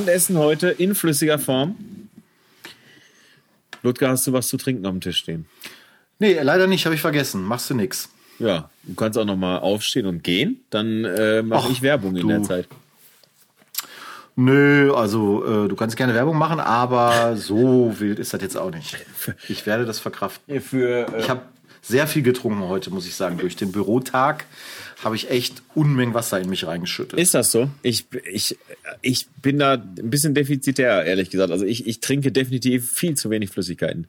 Abendessen heute in flüssiger Form. Ludger, hast du was zu trinken dem Tisch stehen? Nee, leider nicht, habe ich vergessen. Machst du nix. Ja, du kannst auch noch mal aufstehen und gehen. Dann äh, mache ich Werbung in du. der Zeit. Nö, also äh, du kannst gerne Werbung machen, aber so wild ist das jetzt auch nicht. Ich werde das verkraften. Für, äh, Ich habe sehr viel getrunken heute, muss ich sagen. Durch den Bürotag habe ich echt Unmengen Wasser in mich reingeschüttet. Ist das so? Ich, ich, ich bin da ein bisschen defizitär, ehrlich gesagt. Also ich, ich trinke definitiv viel zu wenig Flüssigkeiten.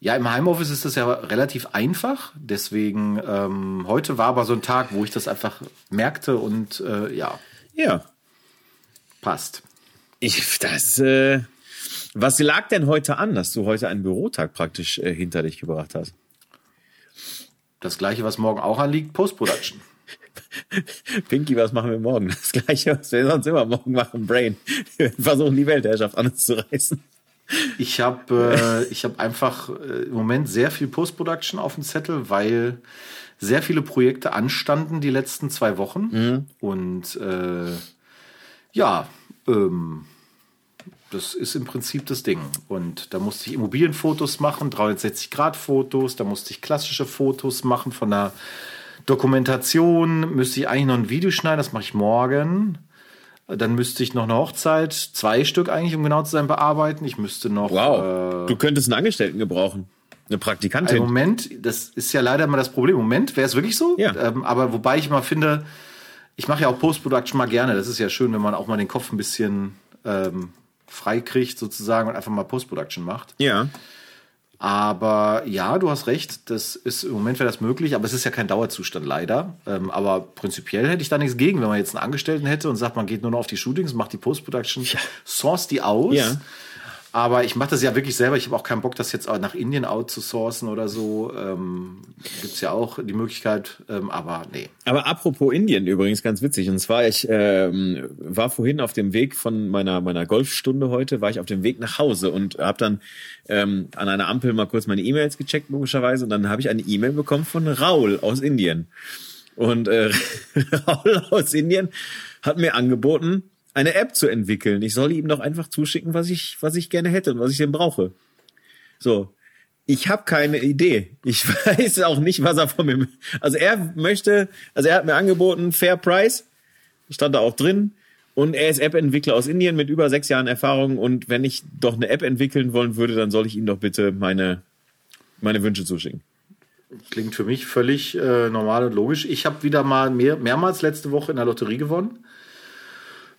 Ja, im Heimoffice ist das ja relativ einfach. Deswegen, ähm, heute war aber so ein Tag, wo ich das einfach merkte und äh, ja, Ja. passt. Ich, das, äh, was lag denn heute an, dass du heute einen Bürotag praktisch äh, hinter dich gebracht hast? Das gleiche, was morgen auch anliegt, Post-Production. Pinky, was machen wir morgen? Das gleiche, was wir sonst immer morgen machen, Brain. Wir versuchen die Weltherrschaft an uns zu reißen. Ich habe äh, ich hab einfach äh, im Moment sehr viel Post-Production auf dem Zettel, weil sehr viele Projekte anstanden die letzten zwei Wochen. Und äh, ja, ähm, das ist im Prinzip das Ding. Und da musste ich Immobilienfotos machen, 360-Grad-Fotos, da musste ich klassische Fotos machen von der Dokumentation, müsste ich eigentlich noch ein Video schneiden, das mache ich morgen. Dann müsste ich noch eine Hochzeit, zwei Stück eigentlich, um genau zu sein, bearbeiten. Ich müsste noch. Wow. du könntest einen Angestellten gebrauchen. Eine Im Praktikantin. Moment, das ist ja leider immer das Problem. Im Moment wäre es wirklich so. Ja. Ähm, aber wobei ich mal finde, ich mache ja auch Post-Production mal gerne. Das ist ja schön, wenn man auch mal den Kopf ein bisschen ähm, frei kriegt, sozusagen, und einfach mal Post-Production macht. Ja. Aber ja, du hast recht, das ist im Moment wäre das möglich, aber es ist ja kein Dauerzustand leider. Ähm, aber prinzipiell hätte ich da nichts gegen, wenn man jetzt einen Angestellten hätte und sagt, man geht nur noch auf die Shootings, macht die Post-Production, source die aus. Ja. Aber ich mache das ja wirklich selber. Ich habe auch keinen Bock, das jetzt nach Indien outzusourcen oder so. Ähm, Gibt ja auch die Möglichkeit, ähm, aber nee. Aber apropos Indien übrigens ganz witzig. Und zwar, ich ähm, war vorhin auf dem Weg von meiner meiner Golfstunde heute, war ich auf dem Weg nach Hause und habe dann ähm, an einer Ampel mal kurz meine E-Mails gecheckt, logischerweise. Und dann habe ich eine E-Mail bekommen von Raul aus Indien. Und äh, Raul aus Indien hat mir angeboten, eine App zu entwickeln. Ich soll ihm doch einfach zuschicken, was ich, was ich gerne hätte und was ich denn brauche. So. Ich habe keine Idee. Ich weiß auch nicht, was er von mir. Also er möchte, also er hat mir angeboten, Fair Price, stand da auch drin. Und er ist App-Entwickler aus Indien mit über sechs Jahren Erfahrung. Und wenn ich doch eine App entwickeln wollen würde, dann soll ich ihm doch bitte meine, meine Wünsche zuschicken. Klingt für mich völlig äh, normal und logisch. Ich habe wieder mal mehr, mehrmals letzte Woche in der Lotterie gewonnen.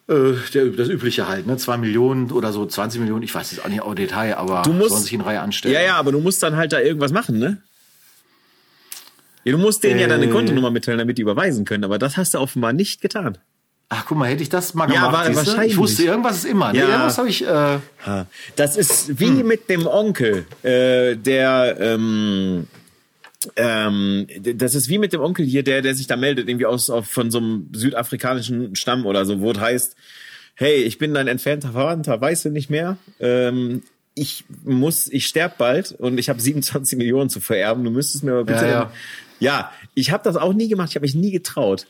Äh, der, das Übliche halt, ne? Zwei Millionen oder so, 20 Millionen, ich weiß jetzt auch nicht au Detail, aber Du musst- sollen sich in Reihe anstellen. Ja, ja, aber du musst dann halt da irgendwas machen, ne? Ja, du musst denen ja deine Äh. Kontonummer mitteilen, damit die überweisen können. Aber das hast du offenbar nicht getan. Ach, guck mal, hätte ich das mal Ja, gemacht. war- siehste? wahrscheinlich. Ich wusste, irgendwas ist immer. Ne? Ja. Irgendwas habe ich. Äh. Das ist wie mit dem Onkel, äh, der, ähm, ähm, das ist wie mit dem Onkel hier, der, der sich da meldet, irgendwie aus auf, von so einem südafrikanischen Stamm oder so, wo es heißt, hey, ich bin dein entfernter Verwandter, weißt du nicht mehr? Ähm, ich muss, ich sterb bald und ich habe 27 Millionen zu vererben. Du müsstest mir aber bitte. Ja, ja. ja ich habe das auch nie gemacht. Ich habe mich nie getraut.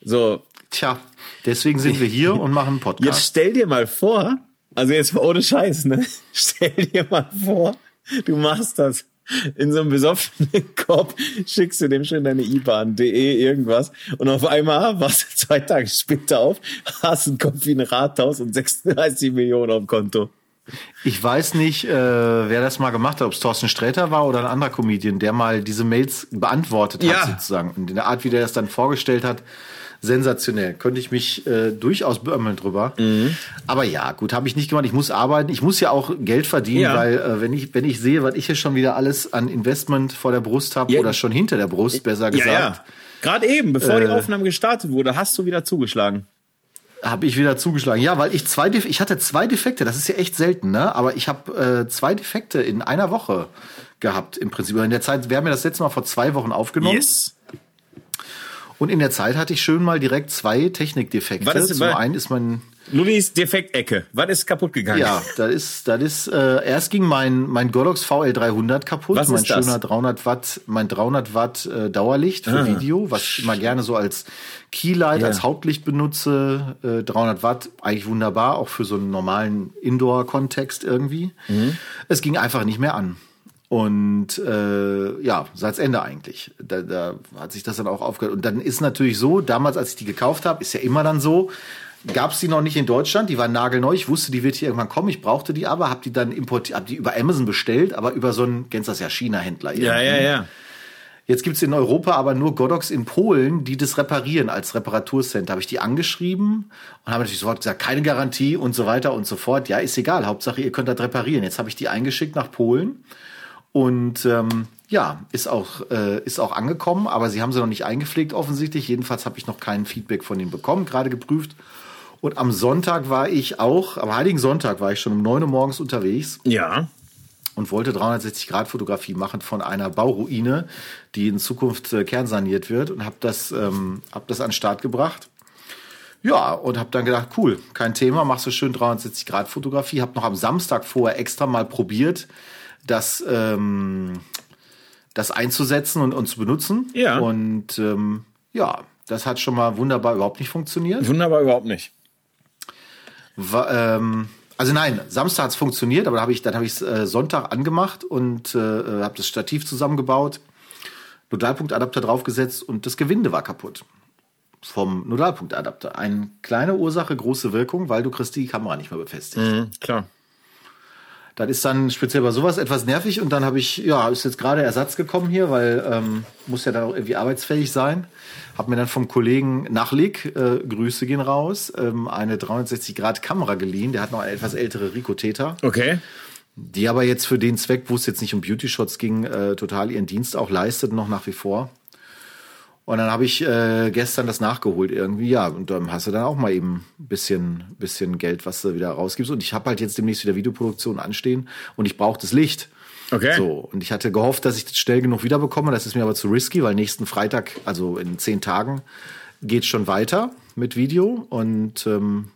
So, tja, deswegen sind wir hier und machen einen Jetzt Podcast. stell dir mal vor, also jetzt ohne Scheiß, ne? Stell dir mal vor, du machst das in so einem besoffenen Kopf, schickst du dem schön deine IBAN, de irgendwas und auf einmal wachst du zwei Tage später auf, hast einen Kopf wie ein Rathaus und 36 Millionen auf dem Konto. Ich weiß nicht, äh, wer das mal gemacht hat, ob es Thorsten Sträter war oder ein anderer Comedian, der mal diese Mails beantwortet hat, Ja. sozusagen. Und in der Art, wie der das dann vorgestellt hat, sensationell. Könnte ich mich äh, durchaus beömmeln drüber. Mhm. Aber ja, gut, habe ich nicht gemacht. Ich muss arbeiten. Ich muss ja auch Geld verdienen, Ja. weil äh, wenn ich wenn ich sehe, was ich hier schon wieder alles an Investment vor der Brust habe Ja. oder schon hinter der Brust, besser gesagt, Ja, ja. Gerade eben, bevor die Äh. Aufnahme gestartet wurde, hast du wieder zugeschlagen. habe ich wieder zugeschlagen. Ja, weil ich zwei, Def ich hatte zwei Defekte. Das ist ja echt selten, ne? Aber ich habe äh, zwei Defekte in einer Woche gehabt im Prinzip. In der Zeit, wir haben ja das letzte Mal vor zwei Wochen aufgenommen. Yes. Und in der Zeit hatte ich schön mal direkt zwei Technikdefekte. War das- Zum war- einen ist mein Lullis Defektecke. Was ist kaputt gegangen? Ja, das ist, das ist, äh, erst ging mein, mein Godox VL300 kaputt. Was mein ist das? schöner 300 Watt, mein 300 Watt äh, Dauerlicht für Ah. Video, was ich immer gerne so als Keylight, Ja. als Hauptlicht benutze. Äh, 300 Watt, eigentlich wunderbar, auch für so einen normalen Indoor-Kontext irgendwie. Mhm. Es ging einfach nicht mehr an. Und äh, ja, seit's Ende eigentlich. Da, da hat sich das dann auch aufgehört. Und dann ist natürlich so, damals, als ich die gekauft habe, ist ja immer dann so, gab's die noch nicht in Deutschland, die war nagelneu. Ich wusste, die wird hier irgendwann kommen. Ich brauchte die aber, habe die dann importiert, habe die über Amazon bestellt, aber über so einen, kennst das ja, China-Händler. Ja, ja, ja. Jetzt gibt's in Europa aber nur Godox in Polen, die das reparieren als Reparaturcenter. Habe ich die angeschrieben und habe natürlich sofort gesagt, keine Garantie und so weiter und so fort. Ja, ist egal, Hauptsache ihr könnt das reparieren. Jetzt habe ich die eingeschickt nach Polen und ähm, ja, ist auch, äh, ist auch angekommen, aber sie haben sie noch nicht eingepflegt offensichtlich. Jedenfalls habe ich noch kein Feedback von ihnen bekommen, gerade geprüft. Und am Sonntag war ich auch, am Heiligen Sonntag war ich schon um 9 Uhr morgens unterwegs Ja. und wollte 360-Grad-Fotografie machen von einer Bauruine, die in Zukunft äh, kernsaniert wird und habe das, ähm, hab das an den Start gebracht. Ja, und habe dann gedacht, cool, kein Thema, machst du schön 360-Grad-Fotografie. Habe noch am Samstag vorher extra mal probiert, das, ähm, das einzusetzen und, und zu benutzen. Ja. Und ähm, ja, das hat schon mal wunderbar überhaupt nicht funktioniert. Wunderbar überhaupt nicht. Wa- ähm, also nein, Samstag hat's funktioniert, aber da hab ich, dann habe ich äh, Sonntag angemacht und äh, habe das Stativ zusammengebaut, Nodalpunktadapter draufgesetzt und das Gewinde war kaputt. Vom Nodalpunktadapter. Eine kleine Ursache, große Wirkung, weil du kriegst die Kamera nicht mehr befestigt. Mhm, klar. Das ist dann speziell bei sowas etwas nervig und dann habe ich, ja, ist jetzt gerade Ersatz gekommen hier, weil ähm, muss ja dann auch irgendwie arbeitsfähig sein. Habe mir dann vom Kollegen Nachlik, äh, Grüße gehen raus, ähm, eine 360 Grad Kamera geliehen. Der hat noch eine etwas ältere Ricoh Theta, Okay. die aber jetzt für den Zweck, wo es jetzt nicht um Beauty Shots ging, äh, total ihren Dienst auch leistet noch nach wie vor. Und dann habe ich äh, gestern das nachgeholt irgendwie, ja. Und dann hast du dann auch mal eben ein bisschen, bisschen Geld, was du wieder rausgibst. Und ich habe halt jetzt demnächst wieder Videoproduktion anstehen und ich brauche das Licht. Okay. So, und ich hatte gehofft, dass ich das schnell genug wiederbekomme. Das ist mir aber zu risky, weil nächsten Freitag, also in zehn Tagen, geht schon weiter mit Video. Und ähm,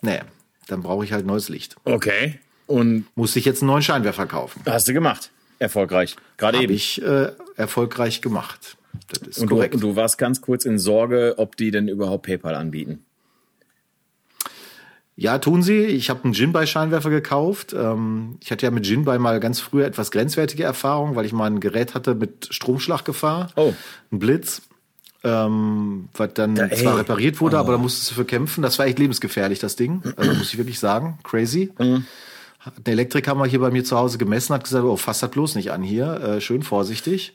nee, dann brauche ich halt neues Licht. Okay. Und Muss ich jetzt einen neuen Scheinwerfer kaufen. hast du gemacht. Erfolgreich. Gerade Habe eben. ich äh, erfolgreich gemacht. Das ist Und du, korrekt. und du warst ganz kurz in Sorge, ob die denn überhaupt PayPal anbieten. Ja, tun sie. Ich habe einen Jinbei-Scheinwerfer gekauft. Ähm, ich hatte ja mit Jinbei mal ganz früher etwas grenzwertige Erfahrungen, weil ich mal ein Gerät hatte mit Stromschlaggefahr. Oh. Ein Blitz. Ähm, was dann Ja, zwar repariert wurde, aber da musstest du für kämpfen. Das war echt lebensgefährlich, das Ding. Also muss ich wirklich sagen. Crazy. Hat Ein Elektriker mal hier bei mir zu Hause gemessen, hat gesagt, oh, fass das bloß nicht an hier. Äh, schön vorsichtig.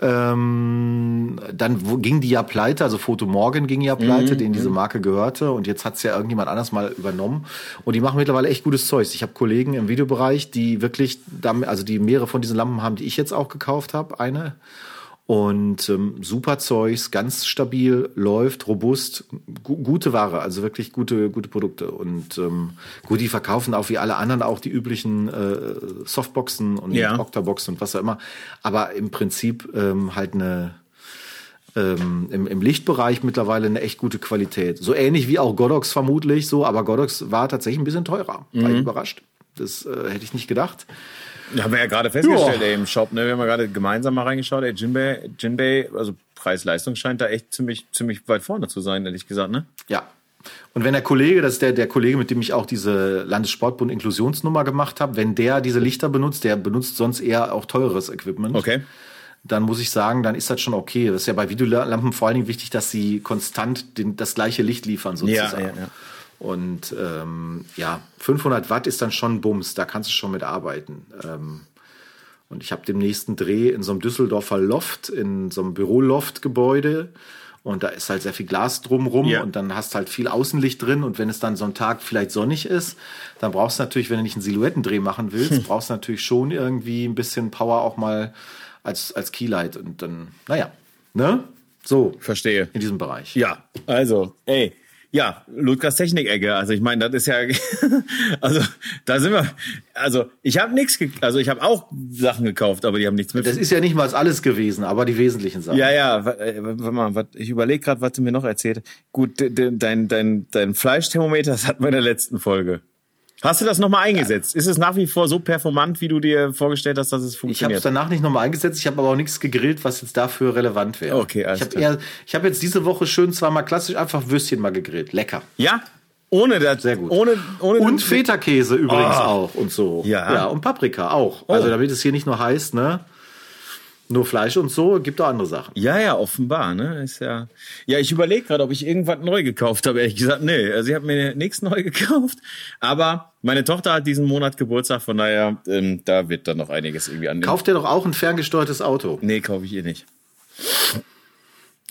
Ähm, dann wo, ging die ja pleite, also Foto Morgan ging ja pleite, denen diese Marke gehörte. Und jetzt hat's ja irgendjemand anders mal übernommen. Und die machen mittlerweile echt gutes Zeug. Ich habe Kollegen im Videobereich, die wirklich, also die mehrere von diesen Lampen haben, die ich jetzt auch gekauft habe, eine und ähm, super Zeugs, ganz stabil, läuft, robust, gu gute Ware, also wirklich gute, gute Produkte. Und ähm, gut, die verkaufen auch wie alle anderen auch die üblichen äh, Softboxen und Ja. Octaboxen und was auch immer. Aber im Prinzip ähm, halt eine ähm, im, im Lichtbereich mittlerweile eine echt gute Qualität. So ähnlich wie auch Godox vermutlich so, aber Godox war tatsächlich ein bisschen teurer. War ich überrascht. Das äh, hätte ich nicht gedacht. Haben wir ja gerade festgestellt, ey, im Shop, ne? Wir haben ja gerade gemeinsam mal reingeschaut, ey, Jinbei, Jinbei, also Preis-Leistung scheint da echt ziemlich, ziemlich weit vorne zu sein, ehrlich gesagt, ne? Ja. Und wenn der Kollege, das ist der, der Kollege, mit dem ich auch diese Landessportbund Inklusionsnummer gemacht habe, wenn der diese Lichter benutzt, der benutzt sonst eher auch teures Equipment. Okay. Dann muss ich sagen, dann ist das schon okay. Das ist ja bei Videolampen vor allen Dingen wichtig, dass sie konstant den, das gleiche Licht liefern sozusagen. Ja, ja, ja. Und ähm, ja, 500 Watt ist dann schon Bums, da kannst du schon mit arbeiten. Ähm, und ich habe dem nächsten Dreh in so einem Düsseldorfer Loft, in so einem Büroloft-Gebäude. Und da ist halt sehr viel Glas drumrum Ja. und dann hast halt viel Außenlicht drin. Und wenn es dann so ein Tag vielleicht sonnig ist, dann brauchst du natürlich, wenn du nicht einen Silhouettendreh machen willst, brauchst du natürlich schon irgendwie ein bisschen Power auch mal als, als Keylight. Und dann, naja, ne? So, Verstehe. in diesem Bereich. Ja, also, ey, Ja, Ludgers Technikecke. Also ich meine, das ist ja, also da sind wir. Also ich habe nichts, also ich habe auch Sachen gekauft, aber die haben nichts mit. Das ist ja nicht mal alles gewesen, aber die wesentlichen Sachen. Ja, ja. Äh, warte mal, wat, ich überlege gerade, was du mir noch erzählt. Gut, dein dein dein Fleischthermometer, das hatten wir in der letzten Folge. Hast du das nochmal eingesetzt? Ist es nach wie vor so performant, wie du dir vorgestellt hast, dass es funktioniert? Ich habe es danach nicht nochmal eingesetzt. Ich habe aber auch nichts gegrillt, was jetzt dafür relevant wäre. Okay, alles ich habe hab jetzt diese Woche schön zweimal klassisch einfach Würstchen mal gegrillt. Lecker. Ja? Ohne das. Sehr gut. Ohne, ohne und Feta-Käse übrigens oh. auch und so. Ja. Ja, und Paprika auch. Oh. Also damit es hier nicht nur heißt, ne? Nur Fleisch und so, gibt auch andere Sachen. Ja, ja, offenbar, ne? Ist ja. Ja, ich überlege gerade, ob ich irgendwas neu gekauft habe. Ehrlich gesagt, nee. Also ich habe mir nichts neu gekauft. Aber meine Tochter hat diesen Monat Geburtstag, von daher, ähm, da wird dann noch einiges irgendwie an. Kauft ihr doch auch ein ferngesteuertes Auto? Nee, kaufe ich ihr nicht.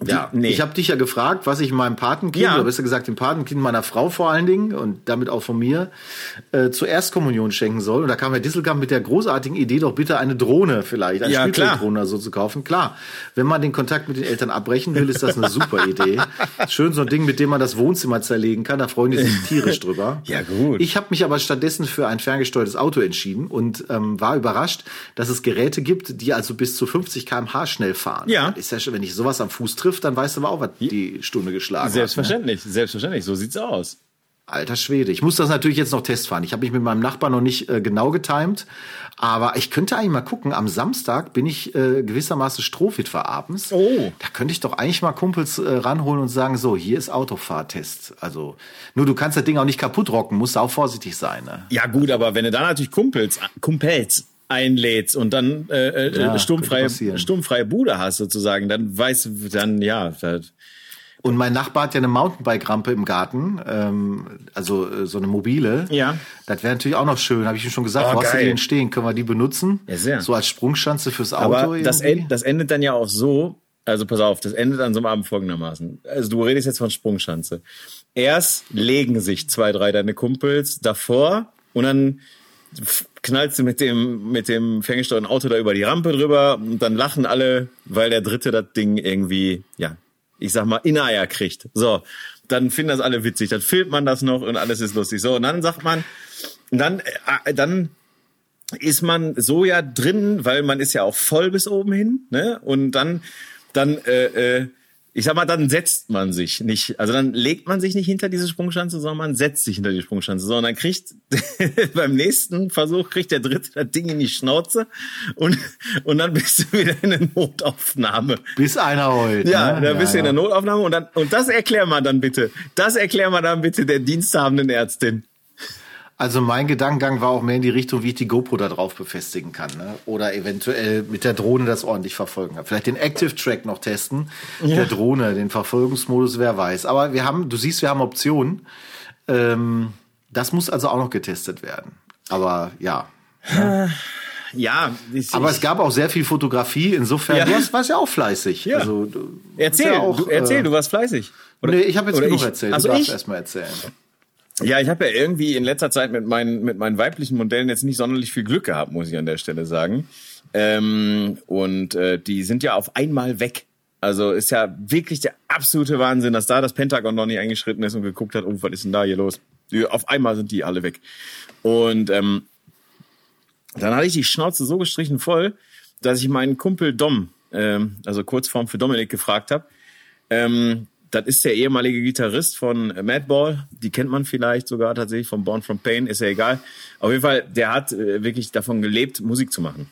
Ja, nee. ich habe dich ja gefragt, was ich meinem Patenkind, ja. oder besser gesagt dem Patenkind meiner Frau vor allen Dingen und damit auch von mir, äh, zur Erstkommunion schenken soll. Und da kam Herr Disselkamp mit der großartigen Idee, doch bitte eine Drohne vielleicht, eine ja, Spielzeugdrohne so zu kaufen. Klar, wenn man den Kontakt mit den Eltern abbrechen will, ist das eine super Idee. Schön so ein Ding, mit dem man das Wohnzimmer zerlegen kann, da freuen die sich tierisch drüber. Ja, gut. Ich habe mich aber stattdessen für ein ferngesteuertes Auto entschieden und ähm, war überrascht, dass es Geräte gibt, die also bis zu 50 km/h schnell fahren. Ja. ist ja schon, wenn ich sowas am Fuß trifft, dann weißt du aber auch, was die Stunde geschlagen Selbstverständlich, hat. Ne? selbstverständlich, so sieht's aus. Alter Schwede. Ich muss das natürlich jetzt noch testfahren. Ich habe mich mit meinem Nachbarn noch nicht äh, genau getimt, aber ich könnte eigentlich mal gucken. Am Samstag bin ich äh, gewissermaßen strohfit für abends. Oh. Da könnte ich doch eigentlich mal Kumpels äh, ranholen und sagen, so, hier ist Autofahrtest. Also, nur du kannst das Ding auch nicht kaputt rocken, musst auch vorsichtig sein. Ne? Ja gut, aber wenn du da natürlich Kumpels, Kumpels einlädst und dann äh, äh, ja, sturmfreie, sturmfreie Bude hast sozusagen, dann weißt du, dann ja. Und mein Nachbar hat ja eine Mountainbike-Rampe im Garten, ähm, also äh, so eine mobile. Ja. Das wäre natürlich auch noch schön, habe ich ihm schon gesagt. Oh, wo hast du die denn stehen? Können wir die benutzen? Ja, sehr. So als Sprungschanze fürs Auto. Aber das, end, das endet dann ja auch so, also pass auf, das endet an so einem Abend folgendermaßen. Also du redest jetzt von Sprungschanze. Erst legen sich zwei, drei deine Kumpels davor und dann knallst du mit dem, mit dem ferngesteuerten Auto da über die Rampe drüber und dann lachen alle, weil der Dritte das Ding irgendwie, ja, ich sag mal, in Eier kriegt. So, dann finden das alle witzig, dann filmt man das noch und alles ist lustig. So, und dann sagt man, dann, äh, dann ist man so ja drin, weil man ist ja auch voll bis oben hin, ne? Und dann, dann äh, äh, ich sag mal, dann setzt man sich nicht, also dann legt man sich nicht hinter diese Sprungschanze, sondern man setzt sich hinter die Sprungschanze, sondern dann kriegt beim nächsten Versuch kriegt der Dritte das Ding in die Schnauze und und dann bist du wieder in der Notaufnahme. Bis einer heult. Ja, ne? dann bist ja, du in der Notaufnahme und dann und das erklär mal dann bitte. Das erklär mal dann bitte der diensthabenden Ärztin. Also mein Gedankengang war auch mehr in die Richtung, wie ich die GoPro da drauf befestigen kann. Ne? Oder eventuell mit der Drohne das ordentlich verfolgen kann. Vielleicht den Active Track noch testen. Ja. Der Drohne, den Verfolgungsmodus, wer weiß. Aber wir haben, du siehst, wir haben Optionen. Ähm, das muss also auch noch getestet werden. Aber ja. ja. Ja, ich, aber es gab auch sehr viel Fotografie. Insofern, ja. du warst, warst ja auch fleißig. Ja. Also, du erzähl, ja auch, du, erzähl, äh, du warst fleißig. Oder, nee, ich habe jetzt genug ich, erzählt. Also du darfst erst mal erzählen. Ja, ich habe ja irgendwie in letzter Zeit mit meinen, mit meinen weiblichen Modellen jetzt nicht sonderlich viel Glück gehabt, muss ich an der Stelle sagen. Ähm, und äh, die sind ja auf einmal weg. Also ist ja wirklich der absolute Wahnsinn, dass da das Pentagon noch nicht eingeschritten ist und geguckt hat, oh, was ist denn da hier los? Auf einmal sind die alle weg. Und ähm, dann hatte ich die Schnauze so gestrichen voll, dass ich meinen Kumpel Dom, ähm, also Kurzform für Dominik, gefragt habe, ähm, das ist der ehemalige Gitarrist von Madball. Die kennt man vielleicht sogar tatsächlich von Born from Pain, ist ja egal. Auf jeden Fall, der hat äh, wirklich davon gelebt, Musik zu machen.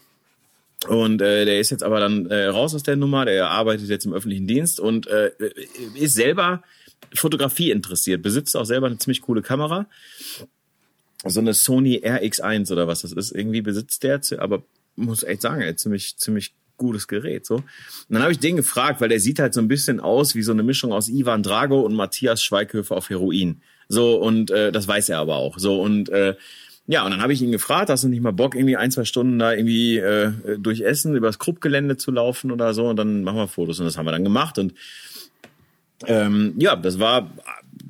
Und äh, der ist jetzt aber dann äh, raus aus der Nummer, der arbeitet jetzt im öffentlichen Dienst und äh, ist selber Fotografie interessiert, besitzt auch selber eine ziemlich coole Kamera. So eine Sony RX1 oder was das ist, irgendwie besitzt der, aber muss echt sagen, er ziemlich, ziemlich gutes Gerät. So. Und dann habe ich den gefragt, weil der sieht halt so ein bisschen aus wie so eine Mischung aus Ivan Drago und Matthias Schweighöfer auf Heroin. So, und äh, das weiß er aber auch. So, und äh, ja, und dann habe ich ihn gefragt, hast du nicht mal Bock, irgendwie ein, zwei Stunden da irgendwie äh, durch Essen übers Kruppgelände zu laufen oder so und dann machen wir Fotos. Und das haben wir dann gemacht. Und ähm, ja, das war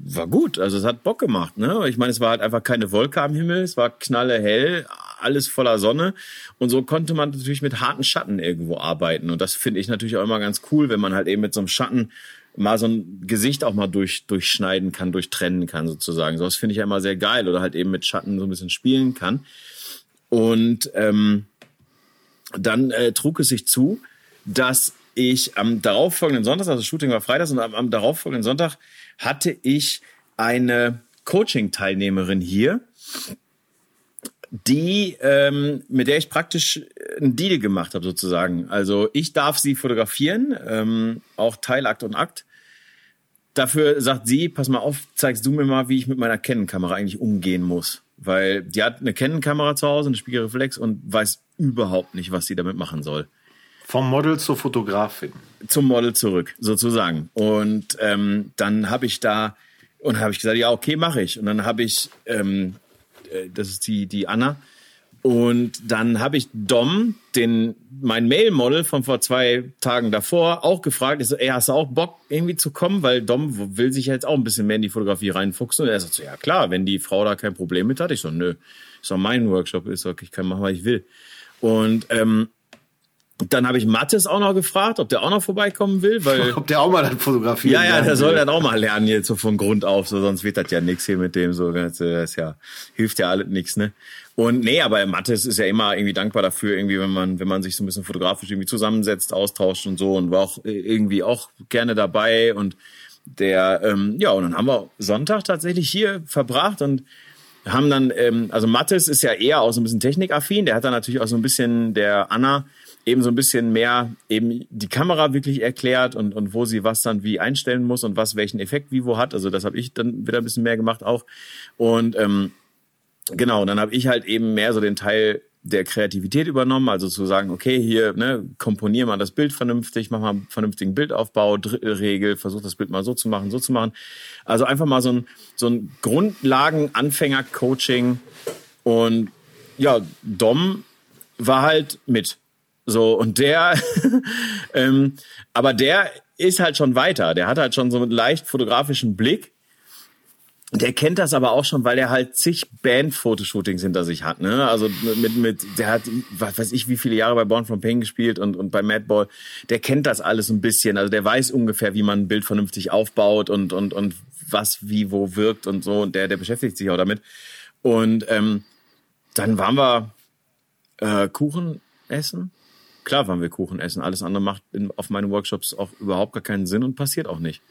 war gut. Also es hat Bock gemacht. Ne? Ich meine, es war halt einfach keine Wolke am Himmel, es war knalle hell, alles voller Sonne. Und so konnte man natürlich mit harten Schatten irgendwo arbeiten. Und das finde ich natürlich auch immer ganz cool, wenn man halt eben mit so einem Schatten mal so ein Gesicht auch mal durch, durchschneiden kann, durchtrennen kann sozusagen. So was finde ich ja immer sehr geil oder halt eben mit Schatten so ein bisschen spielen kann. Und ähm, dann äh, trug es sich zu, dass ich am darauffolgenden Sonntag, also Shooting war Freitags und am, am darauffolgenden Sonntag hatte ich eine Coaching-Teilnehmerin hier, die ähm, mit der ich praktisch einen Deal gemacht habe sozusagen. Also ich darf sie fotografieren, ähm, auch Teilakt und Akt. Dafür sagt sie, pass mal auf, zeigst du mir mal, wie ich mit meiner Canon-Kamera eigentlich umgehen muss. Weil die hat eine Canon-Kamera zu Hause, eine Spiegelreflex und weiß überhaupt nicht, was sie damit machen soll. Vom Model zur Fotografin. Zum Model zurück, sozusagen. Und ähm, dann habe ich da und habe ich gesagt, ja, okay, mache ich. Und dann habe ich ähm, äh, das ist die, die Anna. Und dann habe ich Dom, den, mein Mail-Model von vor zwei Tagen davor, auch gefragt, ich ey, hast du auch Bock irgendwie zu kommen? Weil Dom will sich jetzt auch ein bisschen mehr in die Fotografie reinfuchsen. Und er sagt so, ja klar, wenn die Frau da kein Problem mit hat. Ich so, nö, ist doch mein Workshop, ist okay, ich kann machen, was ich will. Und ähm, dann habe ich Mattes auch noch gefragt, ob der auch noch vorbeikommen will, weil ob der auch mal dann fotografieren Ja, ja, der soll dann auch mal lernen jetzt so von Grund auf, so sonst wird das ja nix hier mit dem so, das ist ja hilft ja alles nix, ne? Und nee, aber Mattes ist ja immer irgendwie dankbar dafür, irgendwie wenn man wenn man sich so ein bisschen fotografisch irgendwie zusammensetzt, austauscht und so und war auch irgendwie auch gerne dabei und der ähm, ja und dann haben wir Sonntag tatsächlich hier verbracht und haben dann ähm, also Mattes ist ja eher auch so ein bisschen technikaffin, der hat dann natürlich auch so ein bisschen der Anna eben so ein bisschen mehr eben die Kamera wirklich erklärt und, und wo sie was dann wie einstellen muss und was welchen Effekt wie wo hat. Also das habe ich dann wieder ein bisschen mehr gemacht auch. Und ähm, genau, dann habe ich halt eben mehr so den Teil der Kreativität übernommen, also zu sagen, okay, hier ne, komponier mal das Bild vernünftig, mach mal einen vernünftigen Bildaufbau, Drittelregel, versuch das Bild mal so zu machen, so zu machen. Also einfach mal so ein, so ein Grundlagen-Anfänger-Coaching und ja, Dom war halt mit. So, und der, ähm, aber der ist halt schon weiter. Der hat halt schon so einen leicht fotografischen Blick. Der kennt das aber auch schon, weil er halt zig Band-Fotoshootings hinter sich hat. Ne? Also mit, mit, der hat, was weiß ich, wie viele Jahre bei Born from Pain gespielt und, und bei Madball. Der kennt das alles ein bisschen. Also der weiß ungefähr, wie man ein Bild vernünftig aufbaut und, und, und was wie wo wirkt und so. Und der, der beschäftigt sich auch damit. Und ähm, dann waren wir äh, Kuchen essen klar waren wir Kuchen essen. Alles andere macht in, auf meinen Workshops auch überhaupt gar keinen Sinn und passiert auch nicht.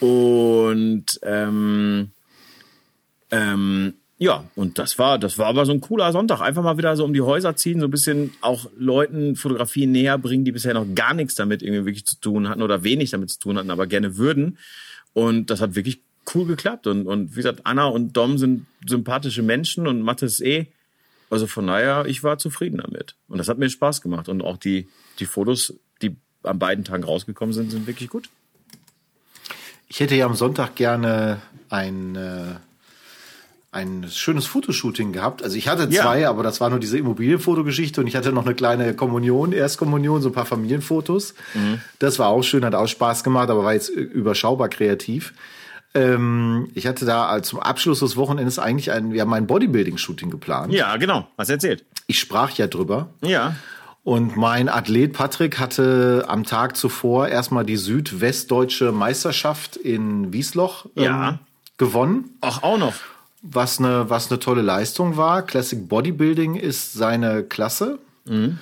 Und ähm, ähm, ja, und das war, das war aber so ein cooler Sonntag. Einfach mal wieder so um die Häuser ziehen, so ein bisschen auch Leuten Fotografie näher bringen, die bisher noch gar nichts damit irgendwie wirklich zu tun hatten oder wenig damit zu tun hatten, aber gerne würden. Und das hat wirklich cool geklappt. Und, und wie gesagt, Anna und Dom sind sympathische Menschen und Mathis eh also von daher, ich war zufrieden damit. Und das hat mir Spaß gemacht. Und auch die, die Fotos, die an beiden Tagen rausgekommen sind, sind wirklich gut. Ich hätte ja am Sonntag gerne ein, äh, ein schönes Fotoshooting gehabt. Also ich hatte zwei, ja. aber das war nur diese Immobilienfotogeschichte und ich hatte noch eine kleine Kommunion, Erstkommunion, so ein paar Familienfotos. Mhm. Das war auch schön, hat auch Spaß gemacht, aber war jetzt überschaubar kreativ. Ähm, ich hatte da zum Abschluss des Wochenendes eigentlich ein, wir haben ein Bodybuilding-Shooting geplant. Ja, genau. Was erzählt? Ich sprach ja drüber. Ja. Und mein Athlet Patrick hatte am Tag zuvor erstmal die südwestdeutsche Meisterschaft in Wiesloch ähm, ja. gewonnen. Ach, auch noch. Was eine, was eine tolle Leistung war. Classic Bodybuilding ist seine Klasse. Mhm.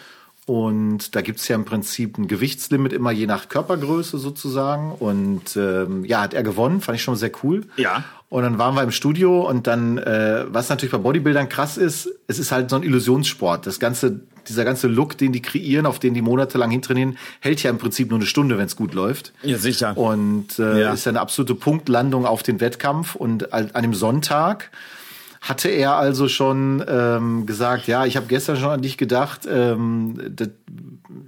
Und da gibt's ja im Prinzip ein Gewichtslimit immer je nach Körpergröße sozusagen. Und ähm, ja, hat er gewonnen, fand ich schon sehr cool. Ja. Und dann waren wir im Studio und dann, äh, was natürlich bei Bodybuildern krass ist, es ist halt so ein Illusionssport. Das ganze, dieser ganze Look, den die kreieren, auf den die monatelang hintrainieren, hält ja im Prinzip nur eine Stunde, wenn es gut läuft. Ja, sicher. Und äh, ja. ist ja eine absolute Punktlandung auf den Wettkampf. Und an dem Sonntag hatte er also schon ähm, gesagt, ja, ich habe gestern schon an dich gedacht, ähm, das,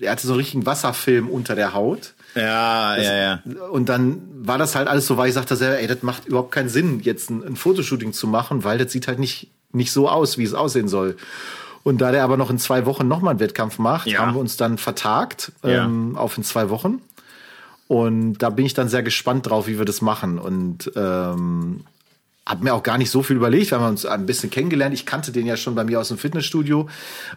er hatte so einen richtigen Wasserfilm unter der Haut. Ja, das, ja, ja. Und dann war das halt alles so, weil ich sagte selber, ey, das macht überhaupt keinen Sinn, jetzt ein, ein Fotoshooting zu machen, weil das sieht halt nicht, nicht so aus, wie es aussehen soll. Und da der aber noch in zwei Wochen nochmal einen Wettkampf macht, ja. haben wir uns dann vertagt ähm, ja. auf in zwei Wochen. Und da bin ich dann sehr gespannt drauf, wie wir das machen. Und ähm, habe mir auch gar nicht so viel überlegt, wir haben uns ein bisschen kennengelernt. Ich kannte den ja schon bei mir aus dem Fitnessstudio,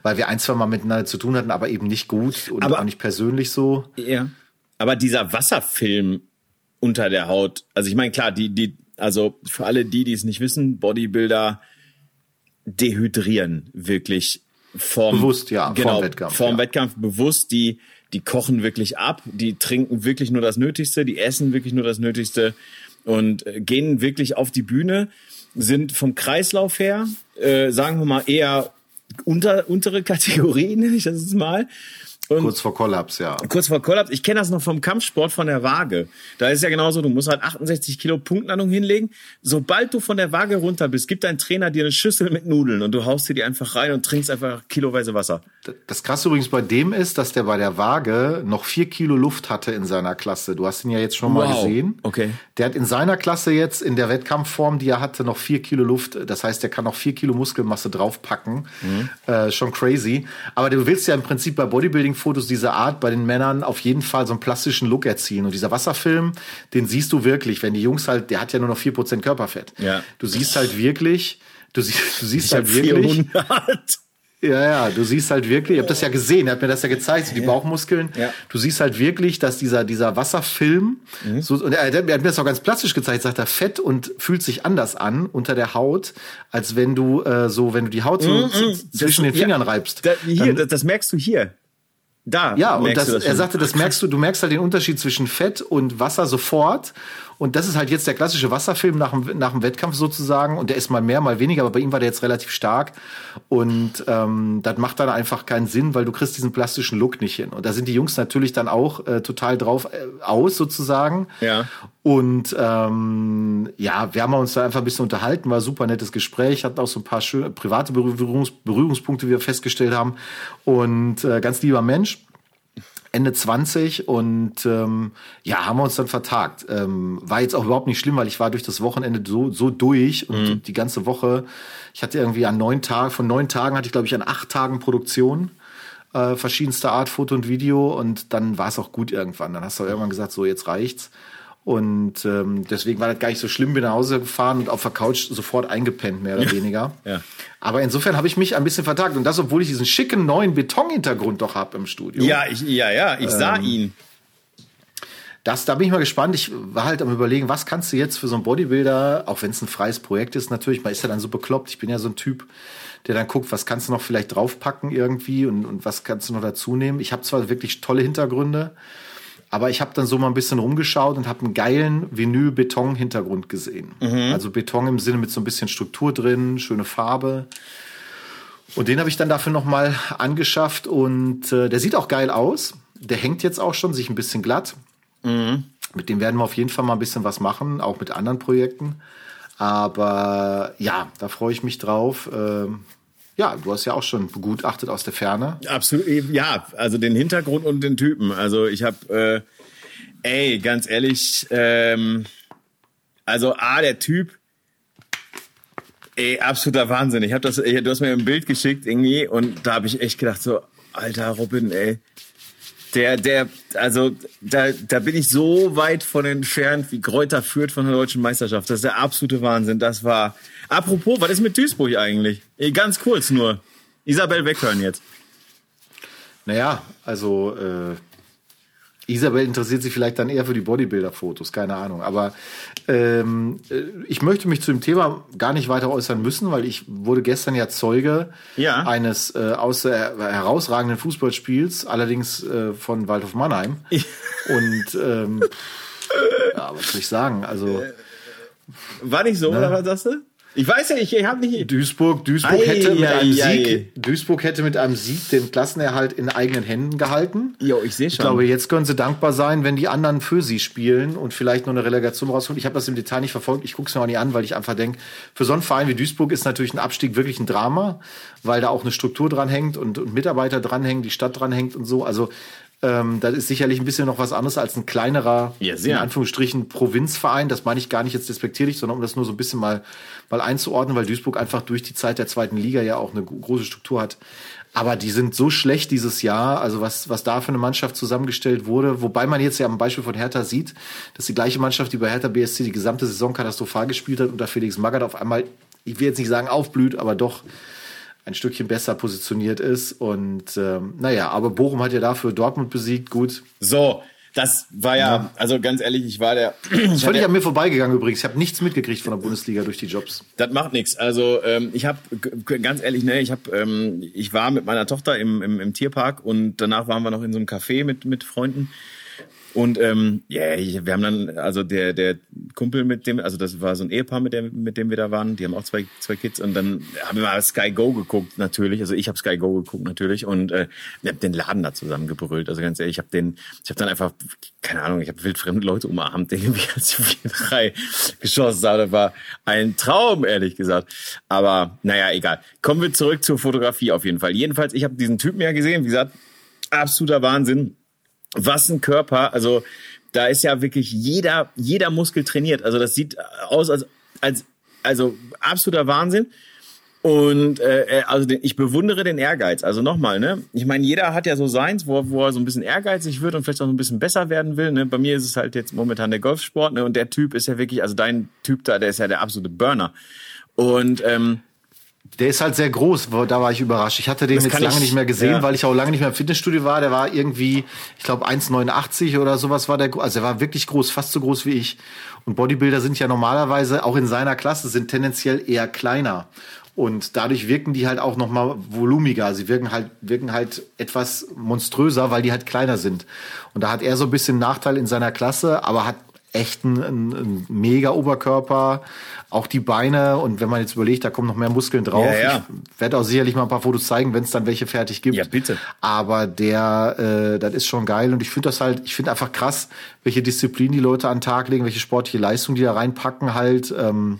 weil wir ein, zwei Mal miteinander zu tun hatten, aber eben nicht gut und aber, auch nicht persönlich so. Ja. Aber dieser Wasserfilm, unter der Haut. Also ich meine, klar, die, die, also für alle die, die es nicht wissen, Bodybuilder dehydrieren wirklich vorm, bewusst, ja, genau, vorm Wettkampf. Vorm ja. Wettkampf bewusst, die, die kochen wirklich ab, die trinken wirklich nur das Nötigste, die essen wirklich nur das Nötigste und äh, gehen wirklich auf die Bühne, sind vom Kreislauf her, äh, sagen wir mal, eher unter, untere Kategorie, nenne ich das jetzt mal. Und kurz vor Kollaps, ja. Kurz vor Kollaps. Ich kenne das noch vom Kampfsport von der Waage. Da ist ja genauso, du musst halt 68 Kilo Punktlandung hinlegen. Sobald du von der Waage runter bist, gibt dein Trainer dir eine Schüssel mit Nudeln und du haust dir die einfach rein und trinkst einfach kiloweise Wasser. Das krasse übrigens bei dem ist, dass der bei der Waage noch vier Kilo Luft hatte in seiner Klasse. Du hast ihn ja jetzt schon wow. mal gesehen. Okay. Der hat in seiner Klasse jetzt in der Wettkampfform, die er hatte, noch vier Kilo Luft. Das heißt, der kann noch vier Kilo Muskelmasse draufpacken. Mhm. Äh, schon crazy. Aber du willst ja im Prinzip bei Bodybuilding-Fotos diese Art bei den Männern auf jeden Fall so einen plastischen Look erzielen. Und dieser Wasserfilm, den siehst du wirklich, wenn die Jungs halt, der hat ja nur noch vier Prozent Körperfett. Ja. Du siehst halt wirklich, du siehst, du siehst ich halt wirklich. 400. Ja, ja, du siehst halt wirklich, ich habe das ja gesehen, er hat mir das ja gezeigt, so die Bauchmuskeln. Ja. Du siehst halt wirklich, dass dieser, dieser Wasserfilm, mhm. so, und er, er, hat mir das auch ganz plastisch gezeigt, sagt er, fett und fühlt sich anders an unter der Haut, als wenn du äh, so, wenn du die Haut so mhm, zwischen das, den Fingern ja, reibst. Da, hier, das, das merkst du hier. Da. Ja, und das, das er sagte, das merkst du, du merkst halt den Unterschied zwischen Fett und Wasser sofort. Und das ist halt jetzt der klassische Wasserfilm nach dem, nach dem Wettkampf sozusagen. Und der ist mal mehr, mal weniger, aber bei ihm war der jetzt relativ stark. Und ähm, das macht dann einfach keinen Sinn, weil du kriegst diesen plastischen Look nicht hin. Und da sind die Jungs natürlich dann auch äh, total drauf äh, aus sozusagen. Ja. Und ähm, ja, wir haben uns da einfach ein bisschen unterhalten, war ein super nettes Gespräch, hatten auch so ein paar schöne private Berührungs Berührungspunkte, wie wir festgestellt haben. Und äh, ganz lieber Mensch. Ende 20 und ähm, ja, haben wir uns dann vertagt. Ähm, war jetzt auch überhaupt nicht schlimm, weil ich war durch das Wochenende so, so durch und mhm. die ganze Woche, ich hatte irgendwie an neun Tagen, von neun Tagen hatte ich glaube ich an acht Tagen Produktion, äh, verschiedenster Art, Foto und Video und dann war es auch gut irgendwann. Dann hast du irgendwann gesagt, so jetzt reicht's. Und ähm, deswegen war das gar nicht so schlimm, bin nach Hause gefahren und auf der Couch sofort eingepennt, mehr oder ja. weniger. Ja. Aber insofern habe ich mich ein bisschen vertagt. Und das, obwohl ich diesen schicken neuen Betonhintergrund doch habe im Studio. Ja, ich, ja, ja, ich ähm, sah ihn. Das, da bin ich mal gespannt. Ich war halt am überlegen, was kannst du jetzt für so einen Bodybuilder, auch wenn es ein freies Projekt ist, natürlich, man ist ja dann so bekloppt. Ich bin ja so ein Typ, der dann guckt, was kannst du noch vielleicht draufpacken irgendwie und, und was kannst du noch dazu nehmen. Ich habe zwar wirklich tolle Hintergründe, aber ich habe dann so mal ein bisschen rumgeschaut und habe einen geilen Vinyl-Beton-Hintergrund gesehen. Mhm. Also Beton im Sinne mit so ein bisschen Struktur drin, schöne Farbe. Und den habe ich dann dafür nochmal angeschafft und äh, der sieht auch geil aus. Der hängt jetzt auch schon, sich ein bisschen glatt. Mhm. Mit dem werden wir auf jeden Fall mal ein bisschen was machen, auch mit anderen Projekten. Aber ja, da freue ich mich drauf. Ähm, ja, du hast ja auch schon begutachtet aus der Ferne. Absolut, ja, also den Hintergrund und den Typen. Also ich habe, äh, ey, ganz ehrlich, ähm, also A, der Typ, ey, absoluter Wahnsinn. Ich habe das, du hast mir ein Bild geschickt irgendwie und da habe ich echt gedacht so, alter Robin, ey, der, der, also da, da bin ich so weit von entfernt, wie Kräuter führt von der deutschen Meisterschaft. Das ist der absolute Wahnsinn. Das war. Apropos, was ist mit Duisburg eigentlich? Ganz kurz nur. Isabel weghören jetzt. Naja, also äh, Isabel interessiert sich vielleicht dann eher für die Bodybuilder-Fotos, keine Ahnung. Aber ähm, äh, ich möchte mich zu dem Thema gar nicht weiter äußern müssen, weil ich wurde gestern ja Zeuge ja. eines äh, aus, äh, herausragenden Fußballspiels, allerdings äh, von Waldhof Mannheim. Und ähm, ja, was soll ich sagen? Also war nicht so, ne? oder was sagst du? Ich weiß ja, ich, ich habe nicht. Duisburg, Duisburg ei, hätte mit ei, einem ei, Sieg, Duisburg hätte mit einem Sieg den Klassenerhalt in eigenen Händen gehalten. Jo, ich sehe schon. Ich glaube, jetzt können sie dankbar sein, wenn die anderen für sie spielen und vielleicht noch eine Relegation rausholen. Ich habe das im Detail nicht verfolgt. Ich gucke es mir auch nicht an, weil ich einfach denke, für so einen Verein wie Duisburg ist natürlich ein Abstieg wirklich ein Drama, weil da auch eine Struktur dran hängt und, und Mitarbeiter dranhängen, die Stadt dran hängt und so. Also ähm, das ist sicherlich ein bisschen noch was anderes als ein kleinerer, ja, in Anführungsstrichen, Provinzverein. Das meine ich gar nicht jetzt despektierlich, sondern um das nur so ein bisschen mal, mal einzuordnen, weil Duisburg einfach durch die Zeit der zweiten Liga ja auch eine große Struktur hat. Aber die sind so schlecht dieses Jahr, also was, was da für eine Mannschaft zusammengestellt wurde, wobei man jetzt ja am Beispiel von Hertha sieht, dass die gleiche Mannschaft, die bei Hertha BSC die gesamte Saison katastrophal gespielt hat, unter Felix Magath auf einmal, ich will jetzt nicht sagen aufblüht, aber doch ein Stückchen besser positioniert ist. Und ähm, naja, aber Bochum hat ja dafür Dortmund besiegt, gut. So, das war ja, also ganz ehrlich, ich war der. Das völlig an mir vorbeigegangen übrigens. Ich habe nichts mitgekriegt von der Bundesliga durch die Jobs. Das macht nichts. Also ähm, ich habe ganz ehrlich, ne, ich habe, ähm, ich war mit meiner Tochter im, im, im Tierpark und danach waren wir noch in so einem Café mit mit Freunden. Und ähm, ja, yeah, wir haben dann, also der, der Kumpel mit dem, also das war so ein Ehepaar, mit dem, mit dem wir da waren, die haben auch zwei, zwei Kids und dann haben wir mal Sky Go geguckt, natürlich. Also ich habe Sky Go geguckt natürlich und äh, wir haben den Laden da zusammengebrüllt. Also ganz ehrlich, ich habe den, ich habe dann einfach, keine Ahnung, ich habe wildfremde Leute umarmt, irgendwie als die drei geschossen haben. Das war ein Traum, ehrlich gesagt. Aber naja, egal. Kommen wir zurück zur Fotografie auf jeden Fall. Jedenfalls, ich habe diesen Typen ja gesehen, wie gesagt, absoluter Wahnsinn was ein Körper, also da ist ja wirklich jeder, jeder Muskel trainiert. Also das sieht aus als, als also absoluter Wahnsinn. Und äh, also ich bewundere den Ehrgeiz. Also nochmal, ne? Ich meine, jeder hat ja so seins, wo, wo er so ein bisschen ehrgeizig wird und vielleicht auch ein bisschen besser werden will. Ne? Bei mir ist es halt jetzt momentan der Golfsport, ne? Und der Typ ist ja wirklich, also dein Typ da, der ist ja der absolute Burner. Und ähm, der ist halt sehr groß, da war ich überrascht. Ich hatte den das jetzt lange ich, nicht mehr gesehen, ja. weil ich auch lange nicht mehr im Fitnessstudio war. Der war irgendwie, ich glaube 1,89 oder sowas war der, also er war wirklich groß, fast so groß wie ich. Und Bodybuilder sind ja normalerweise auch in seiner Klasse sind tendenziell eher kleiner. Und dadurch wirken die halt auch noch mal volumiger. Sie wirken halt, wirken halt etwas monströser, weil die halt kleiner sind. Und da hat er so ein bisschen Nachteil in seiner Klasse, aber hat echt ein, ein, mega Oberkörper, auch die Beine und wenn man jetzt überlegt, da kommen noch mehr Muskeln drauf. Ja, ja. Ich werde auch sicherlich mal ein paar Fotos zeigen, wenn es dann welche fertig gibt. Ja, bitte. Aber der, äh, das ist schon geil und ich finde das halt, ich finde einfach krass, welche Disziplin die Leute an den Tag legen, welche sportliche Leistung die da reinpacken halt. Ähm,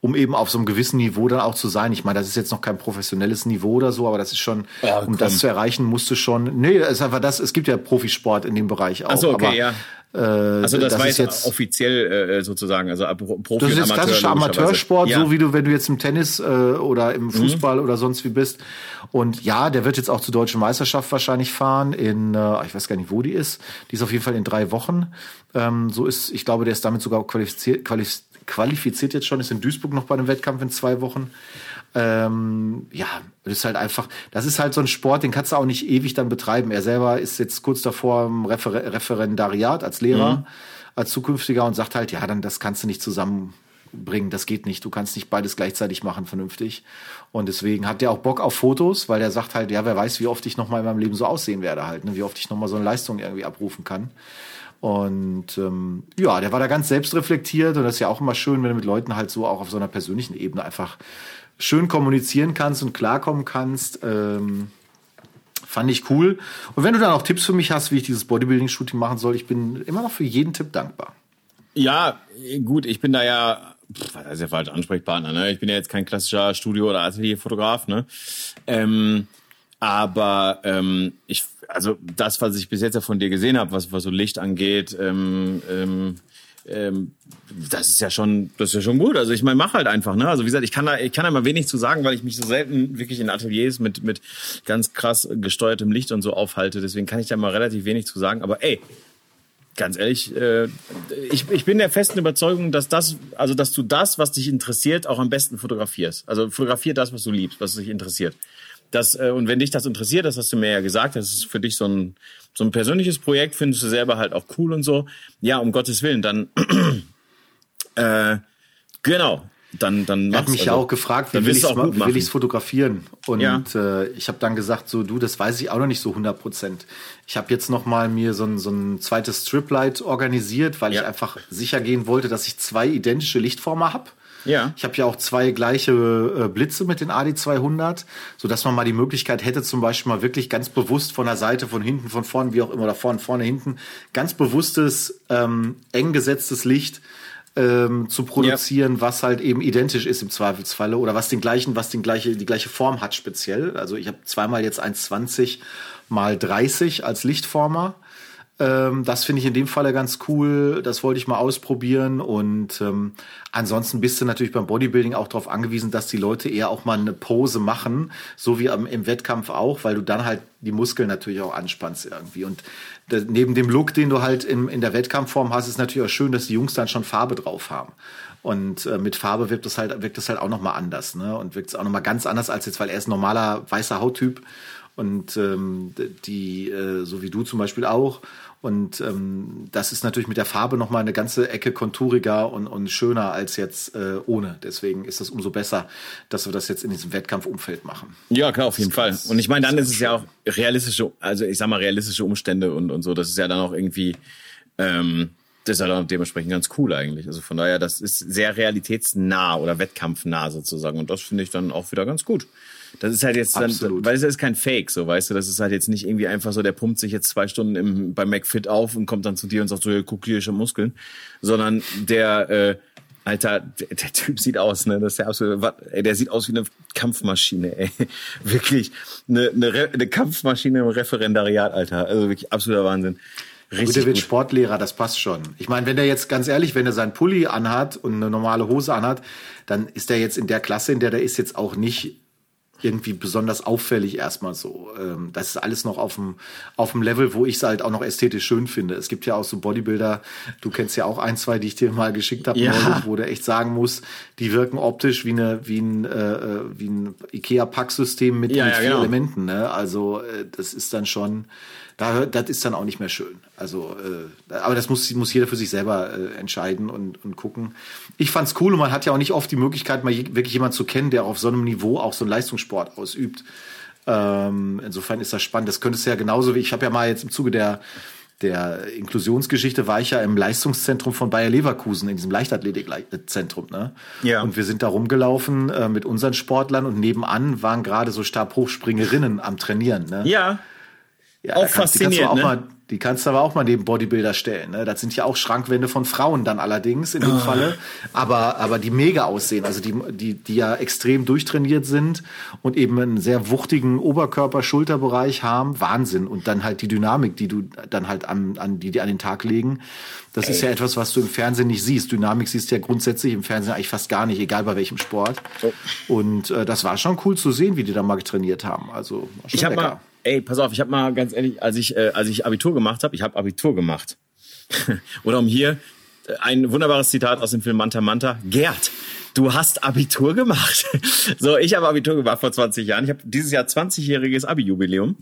um eben auf so einem gewissen Niveau dann auch zu sein. Ich meine, das ist jetzt noch kein professionelles Niveau oder so, aber das ist schon, ja, um das zu erreichen, musst du schon, nee, es ist einfach das, es gibt ja Profisport in dem Bereich auch. Ach so, okay, aber, ja. Äh, also das, das war jetzt offiziell äh, sozusagen, also Profi Das ist jetzt klassischer Amateursport, ja. so wie du, wenn du jetzt im Tennis äh, oder im mhm. Fußball mhm. oder sonst wie bist. Und ja, der wird jetzt auch zur deutschen Meisterschaft wahrscheinlich fahren in, äh, ich weiß gar nicht, wo die ist. Die ist auf jeden Fall in drei Wochen. Ähm, so ist, ich glaube, der ist damit sogar qualifiziert, qualifiziert jetzt schon, ist in Duisburg noch bei einem Wettkampf in zwei Wochen. Ähm, ja, das ist halt einfach, das ist halt so ein Sport, den kannst du auch nicht ewig dann betreiben. Er selber ist jetzt kurz davor im Refer Referendariat als Lehrer, mhm. als zukünftiger und sagt halt, ja, dann das kannst du nicht zusammenbringen, das geht nicht. Du kannst nicht beides gleichzeitig machen, vernünftig. Und deswegen hat der auch Bock auf Fotos, weil der sagt halt, ja, wer weiß, wie oft ich nochmal in meinem Leben so aussehen werde halt, ne? wie oft ich nochmal so eine Leistung irgendwie abrufen kann. Und ähm, ja, der war da ganz selbstreflektiert und das ist ja auch immer schön, wenn du mit Leuten halt so auch auf so einer persönlichen Ebene einfach schön kommunizieren kannst und klarkommen kannst. Ähm, fand ich cool. Und wenn du dann auch Tipps für mich hast, wie ich dieses Bodybuilding-Shooting machen soll, ich bin immer noch für jeden Tipp dankbar. Ja, gut, ich bin da ja, pff, das ist ja falsch Ansprechpartner, ne? Ich bin ja jetzt kein klassischer Studio- oder Atelierfotograf, ne? Ähm, aber ähm, ich, also das, was ich bis jetzt ja von dir gesehen habe, was, was so Licht angeht, ähm, ähm, ähm, das ist ja schon, das ist ja schon gut. Also ich meine, mach halt einfach, ne? Also wie gesagt, ich kann da, ich kann da mal wenig zu sagen, weil ich mich so selten wirklich in Ateliers mit mit ganz krass gesteuertem Licht und so aufhalte. Deswegen kann ich da mal relativ wenig zu sagen. Aber ey, ganz ehrlich, äh, ich, ich bin der festen Überzeugung, dass das, also dass du das, was dich interessiert, auch am besten fotografierst. Also fotografier das, was du liebst, was dich interessiert. Das, äh, und wenn dich das interessiert, das hast du mir ja gesagt, das ist für dich so ein, so ein persönliches Projekt, findest du selber halt auch cool und so. Ja, um Gottes Willen, dann äh, genau. Dann, dann er hat mich also, ja auch gefragt, wie will ich es fotografieren? Und ja. äh, ich habe dann gesagt, so du, das weiß ich auch noch nicht so 100 Prozent. Ich habe jetzt noch mal mir so ein, so ein zweites Striplight organisiert, weil ja. ich einfach sicher gehen wollte, dass ich zwei identische Lichtformer habe. Ja. Ich habe ja auch zwei gleiche äh, Blitze mit den AD200, so dass man mal die Möglichkeit hätte, zum Beispiel mal wirklich ganz bewusst von der Seite, von hinten, von vorne, wie auch immer, oder vorne, vorne, hinten, ganz bewusstes, ähm, eng gesetztes Licht ähm, zu produzieren, ja. was halt eben identisch ist im Zweifelsfalle oder was den gleichen, was den gleiche, die gleiche Form hat speziell. Also ich habe zweimal jetzt 1,20 mal 30 als Lichtformer. Ähm, das finde ich in dem Falle ganz cool. Das wollte ich mal ausprobieren. Und ähm, ansonsten bist du natürlich beim Bodybuilding auch darauf angewiesen, dass die Leute eher auch mal eine Pose machen, so wie am, im Wettkampf auch, weil du dann halt die Muskeln natürlich auch anspannst irgendwie. Und neben dem Look, den du halt in, in der Wettkampfform hast, ist natürlich auch schön, dass die Jungs dann schon Farbe drauf haben. Und äh, mit Farbe wirkt das halt, wirkt das halt auch nochmal anders, ne? Und wirkt es auch nochmal ganz anders als jetzt, weil er ist ein normaler weißer Hauttyp und ähm, die, äh, so wie du zum Beispiel auch. Und ähm, das ist natürlich mit der Farbe nochmal eine ganze Ecke konturiger und, und schöner als jetzt äh, ohne. Deswegen ist es umso besser, dass wir das jetzt in diesem Wettkampfumfeld machen. Ja, klar, auf jeden Fall. Und ich meine, dann ist es ja auch realistische, also ich sag mal realistische Umstände und, und so. Das ist ja dann auch irgendwie, ähm, das ist ja dann dementsprechend ganz cool eigentlich. Also von daher, das ist sehr realitätsnah oder wettkampfnah sozusagen. Und das finde ich dann auch wieder ganz gut. Das ist halt jetzt dann, Absolut. weil es ist kein Fake, so weißt du, das ist halt jetzt nicht irgendwie einfach so, der pumpt sich jetzt zwei Stunden im, bei McFit auf und kommt dann zu dir und sagt so, ja, guck hier schon Muskeln, sondern der, äh, Alter, der, der Typ sieht aus, ne? Das ist der absolute, ey, der sieht aus wie eine Kampfmaschine, ey. Wirklich. Eine, eine, eine Kampfmaschine im Referendariat, Alter. Also wirklich absoluter Wahnsinn. Richtig gut, der wird gut. Sportlehrer, das passt schon. Ich meine, wenn der jetzt ganz ehrlich, wenn er seinen Pulli anhat und eine normale Hose anhat, dann ist er jetzt in der Klasse, in der der ist jetzt auch nicht irgendwie besonders auffällig erstmal so. Ähm, das ist alles noch auf dem, auf dem Level, wo ich es halt auch noch ästhetisch schön finde. Es gibt ja auch so Bodybuilder, du kennst ja auch ein, zwei, die ich dir mal geschickt habe, ja. wo du echt sagen musst, die wirken optisch wie eine, wie ein, äh, äh wie ein Ikea-Packsystem mit, ja, mit ja, vier genau. Elementen. Ne? Also äh, das ist dann schon, da, das ist dann auch nicht mehr schön. Also, äh, aber das muss, muss jeder für sich selber äh, entscheiden und, und gucken. Ich fand's cool und man hat ja auch nicht oft die Möglichkeit, mal je, wirklich jemanden zu kennen, der auf so einem Niveau auch so einen Leistungssport ausübt. Ähm, insofern ist das spannend. Das könntest du ja genauso wie ich habe ja mal jetzt im Zuge der der Inklusionsgeschichte war ich ja im Leistungszentrum von Bayer Leverkusen, in diesem Leichtathletikzentrum. Ne? Ja. Und wir sind da rumgelaufen äh, mit unseren Sportlern und nebenan waren gerade so Stabhochspringerinnen am Trainieren. Ne? Ja. Ja, auch faszinierend. Ne? Mal, die kannst du aber auch mal neben Bodybuilder stellen. Ne? Das sind ja auch Schrankwände von Frauen dann allerdings in dem oh. Falle. Aber, aber die mega aussehen. Also die, die, die ja extrem durchtrainiert sind und eben einen sehr wuchtigen Oberkörper-Schulterbereich haben. Wahnsinn. Und dann halt die Dynamik, die du dann halt an, an, die, die an den Tag legen. Das Ey. ist ja etwas, was du im Fernsehen nicht siehst. Dynamik siehst du ja grundsätzlich im Fernsehen eigentlich fast gar nicht, egal bei welchem Sport. Oh. Und äh, das war schon cool zu sehen, wie die da mal trainiert haben. Also ich habe mal Ey, pass auf, ich habe mal ganz ehrlich, als ich, äh, als ich Abitur gemacht habe, ich habe Abitur gemacht. Oder um hier äh, ein wunderbares Zitat aus dem Film Manta Manta. Gerd, du hast Abitur gemacht. so, ich habe Abitur gemacht vor 20 Jahren. Ich habe dieses Jahr 20-jähriges Abi-Jubiläum.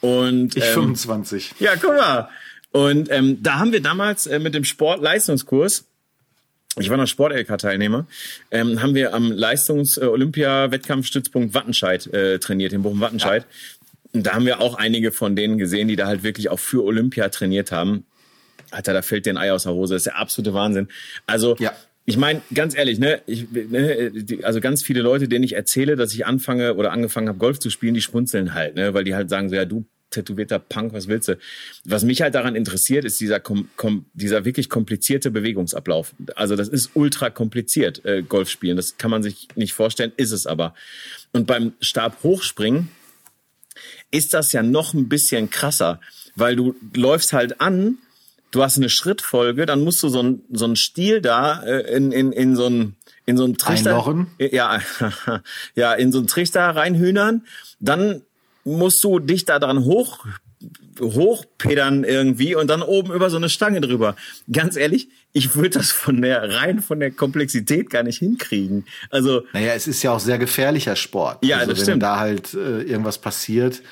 Und, ich ähm, 25. Ja, guck mal. Und ähm, da haben wir damals äh, mit dem Sportleistungskurs ich war noch Sport-LK-Teilnehmer, ähm, haben wir am Leistungs-Olympia-Wettkampfstützpunkt Wattenscheid äh, trainiert, in Bochum-Wattenscheid. Ja. Und da haben wir auch einige von denen gesehen, die da halt wirklich auch für Olympia trainiert haben. Alter, da fällt dir ein Ei aus der Hose. Das ist der absolute Wahnsinn. Also, ja. ich meine, ganz ehrlich, ne, ich, ne, also ganz viele Leute, denen ich erzähle, dass ich anfange oder angefangen habe, Golf zu spielen, die schmunzeln halt, ne, weil die halt sagen so, ja, du tätowierter Punk, was willst du? Was mich halt daran interessiert, ist dieser, kom, kom, dieser wirklich komplizierte Bewegungsablauf. Also das ist ultra kompliziert, äh, Golf spielen. Das kann man sich nicht vorstellen, ist es aber. Und beim Stab hochspringen, ist das ja noch ein bisschen krasser, weil du läufst halt an, du hast eine Schrittfolge, dann musst du so ein so ein Stiel da äh, in, in, in so ein in so ein Trichter Einlochen. ja ja in so ein Trichter reinhühnern, dann musst du dich da dran hoch hochpedern irgendwie und dann oben über so eine Stange drüber. Ganz ehrlich, ich würde das von der rein von der Komplexität gar nicht hinkriegen. Also naja, es ist ja auch sehr gefährlicher Sport. Ja, also, das wenn stimmt. da halt äh, irgendwas passiert,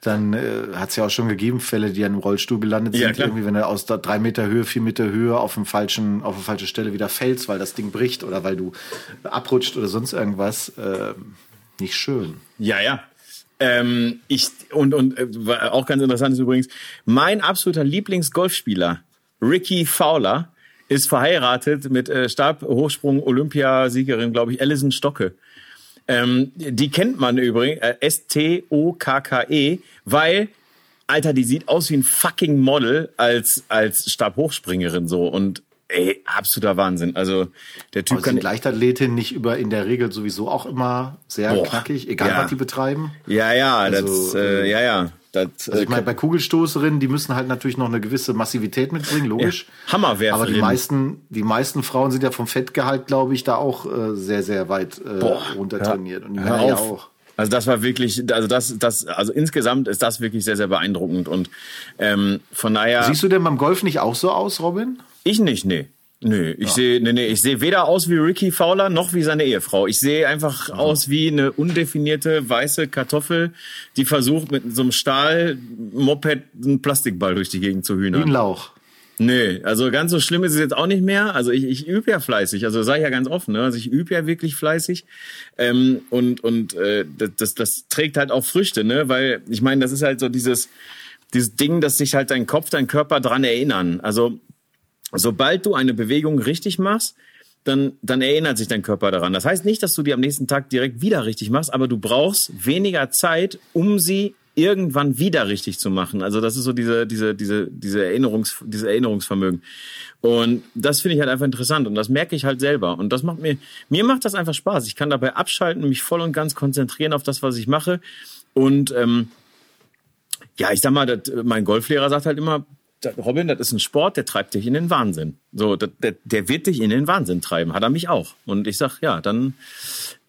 dann äh, hat es ja auch schon gegeben Fälle, die an einem Rollstuhl gelandet sind, ja, irgendwie, wenn er aus drei Meter Höhe, vier Meter Höhe auf dem falschen, auf eine falsche Stelle wieder fällst, weil das Ding bricht oder weil du abrutscht oder sonst irgendwas. Äh, nicht schön. Ja, ja. Ähm, ich und und äh, auch ganz interessant ist übrigens mein absoluter Lieblingsgolfspieler Ricky Fowler ist verheiratet mit äh, Stabhochsprung Olympiasiegerin, glaube ich, Alison Stocke. Ähm, die kennt man übrigens, äh, S-T-O-K-K-E, weil, Alter, die sieht aus wie ein fucking Model als, als Stabhochspringerin so und Ey, absoluter Wahnsinn. Also der Typ Aber kann. Sind Leichtathletin nicht über in der Regel sowieso auch immer sehr Boah, knackig, egal ja. was die betreiben. Ja, ja, also, das, äh, äh, ja, ja. Das, also ich äh, meine, bei Kugelstoßerinnen, die müssen halt natürlich noch eine gewisse Massivität mitbringen, logisch. Ja, Hammerwerfer. Aber die meisten, die meisten Frauen sind ja vom Fettgehalt, glaube ich, da auch äh, sehr, sehr weit äh, Boah, runtertrainiert. Und die Männer ja auch. Also das war wirklich, also das, das, also insgesamt ist das wirklich sehr, sehr beeindruckend und ähm, von daher. Siehst du denn beim Golf nicht auch so aus, Robin? Ich nicht, nee. Nö, ich ja. sehe nee, nee, ich sehe weder aus wie Ricky Fowler noch wie seine Ehefrau. Ich sehe einfach mhm. aus wie eine undefinierte weiße Kartoffel, die versucht mit so einem Stahlmoped einen Plastikball durch die Gegend zu hühnern. Wie ein Lauch. Nee, also ganz so schlimm ist es jetzt auch nicht mehr. Also ich, ich übe ja fleißig, also sage ich ja ganz offen, ne? also ich übe ja wirklich fleißig ähm, und und äh, das, das trägt halt auch Früchte, ne? Weil ich meine, das ist halt so dieses dieses Ding, dass sich halt dein Kopf, dein Körper dran erinnern. Also sobald du eine Bewegung richtig machst, dann, dann erinnert sich dein Körper daran. Das heißt nicht, dass du die am nächsten Tag direkt wieder richtig machst, aber du brauchst weniger Zeit, um sie irgendwann wieder richtig zu machen. Also das ist so diese, diese, diese, diese Erinnerungs, diese Erinnerungsvermögen. Und das finde ich halt einfach interessant und das merke ich halt selber. Und das macht mir, mir macht das einfach Spaß. Ich kann dabei abschalten, mich voll und ganz konzentrieren auf das, was ich mache. Und ähm, ja, ich sag mal, das, mein Golflehrer sagt halt immer, Robin, das ist ein Sport, der treibt dich in den Wahnsinn. So, der, der wird dich in den Wahnsinn treiben. Hat er mich auch. Und ich sag, ja, dann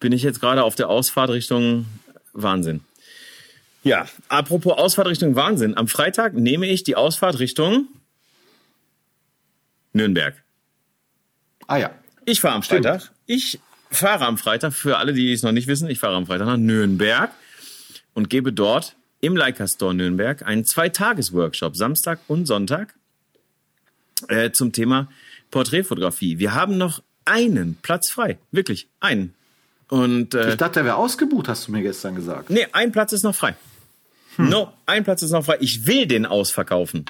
bin ich jetzt gerade auf der Ausfahrt Richtung Wahnsinn. Ja, apropos Ausfahrt Richtung Wahnsinn. Am Freitag nehme ich die Ausfahrt Richtung Nürnberg. Ah ja. Ich fahre am. Freitag. Ich fahre am Freitag, für alle, die es noch nicht wissen, ich fahre am Freitag nach Nürnberg und gebe dort im Leica Store Nürnberg einen Zweitages-Workshop, Samstag und Sonntag, äh, zum Thema Porträtfotografie. Wir haben noch einen Platz frei. Wirklich, einen. Und, äh, ich dachte, der wäre ausgebucht, hast du mir gestern gesagt. Nee, ein Platz ist noch frei. Hm. No, ein Platz ist noch frei. Ich will den ausverkaufen.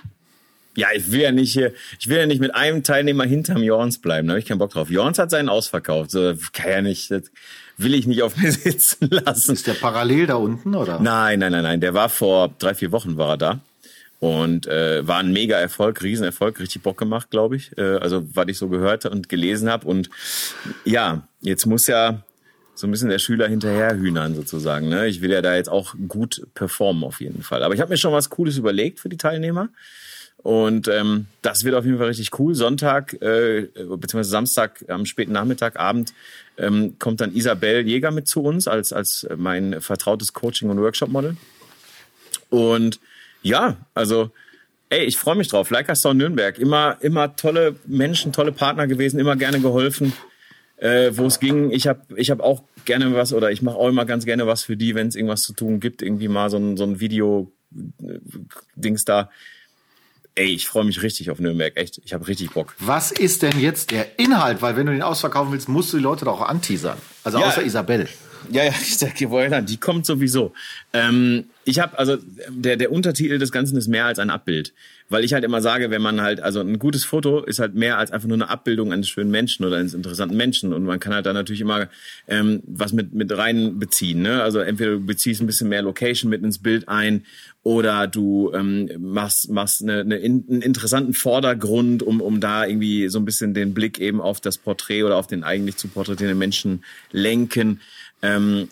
Ja, ich will ja nicht hier, ich will ja nicht mit einem Teilnehmer hinterm Jorns bleiben. Da habe ich keinen Bock drauf. Jorns hat seinen ausverkauft. So, kann ja nicht, das will ich nicht auf mir sitzen lassen. Ist der parallel da unten, oder? Nein, nein, nein, nein. Der war vor drei, vier Wochen war er da. Und äh, war ein mega Erfolg, Riesenerfolg, richtig Bock gemacht, glaube ich. Äh, also, was ich so gehört und gelesen habe. Und ja, jetzt muss ja so ein bisschen der Schüler hinterherhühnern sozusagen. Ne? Ich will ja da jetzt auch gut performen auf jeden Fall. Aber ich habe mir schon was Cooles überlegt für die Teilnehmer. Und ähm, das wird auf jeden Fall richtig cool. Sonntag äh, beziehungsweise Samstag am späten Nachmittag, Abend ähm, kommt dann Isabel Jäger mit zu uns als als mein vertrautes Coaching und Workshop Model. Und ja, also ey, ich freue mich drauf. Leica Store Nürnberg, immer immer tolle Menschen, tolle Partner gewesen, immer gerne geholfen äh, wo es ging. Ich habe ich hab auch gerne was oder ich mache auch immer ganz gerne was für die, wenn es irgendwas zu tun gibt, irgendwie mal so ein, so ein Video-Dings da. Ey, ich freue mich richtig auf Nürnberg, echt. Ich habe richtig Bock. Was ist denn jetzt der Inhalt? Weil wenn du den ausverkaufen willst, musst du die Leute doch auch anteasern. Also ja, außer Isabel. Ja, ja, ich sag, woher die kommt sowieso. Ähm, ich habe also der der Untertitel des Ganzen ist mehr als ein Abbild, weil ich halt immer sage, wenn man halt also ein gutes Foto ist halt mehr als einfach nur eine Abbildung eines schönen Menschen oder eines interessanten Menschen und man kann halt da natürlich immer ähm, was mit mit rein beziehen. Ne? Also entweder du beziehst ein bisschen mehr Location mit ins Bild ein oder du ähm, machst machst eine, eine, einen interessanten Vordergrund, um um da irgendwie so ein bisschen den Blick eben auf das Porträt oder auf den eigentlich zu porträtierenden Menschen lenken. Ähm,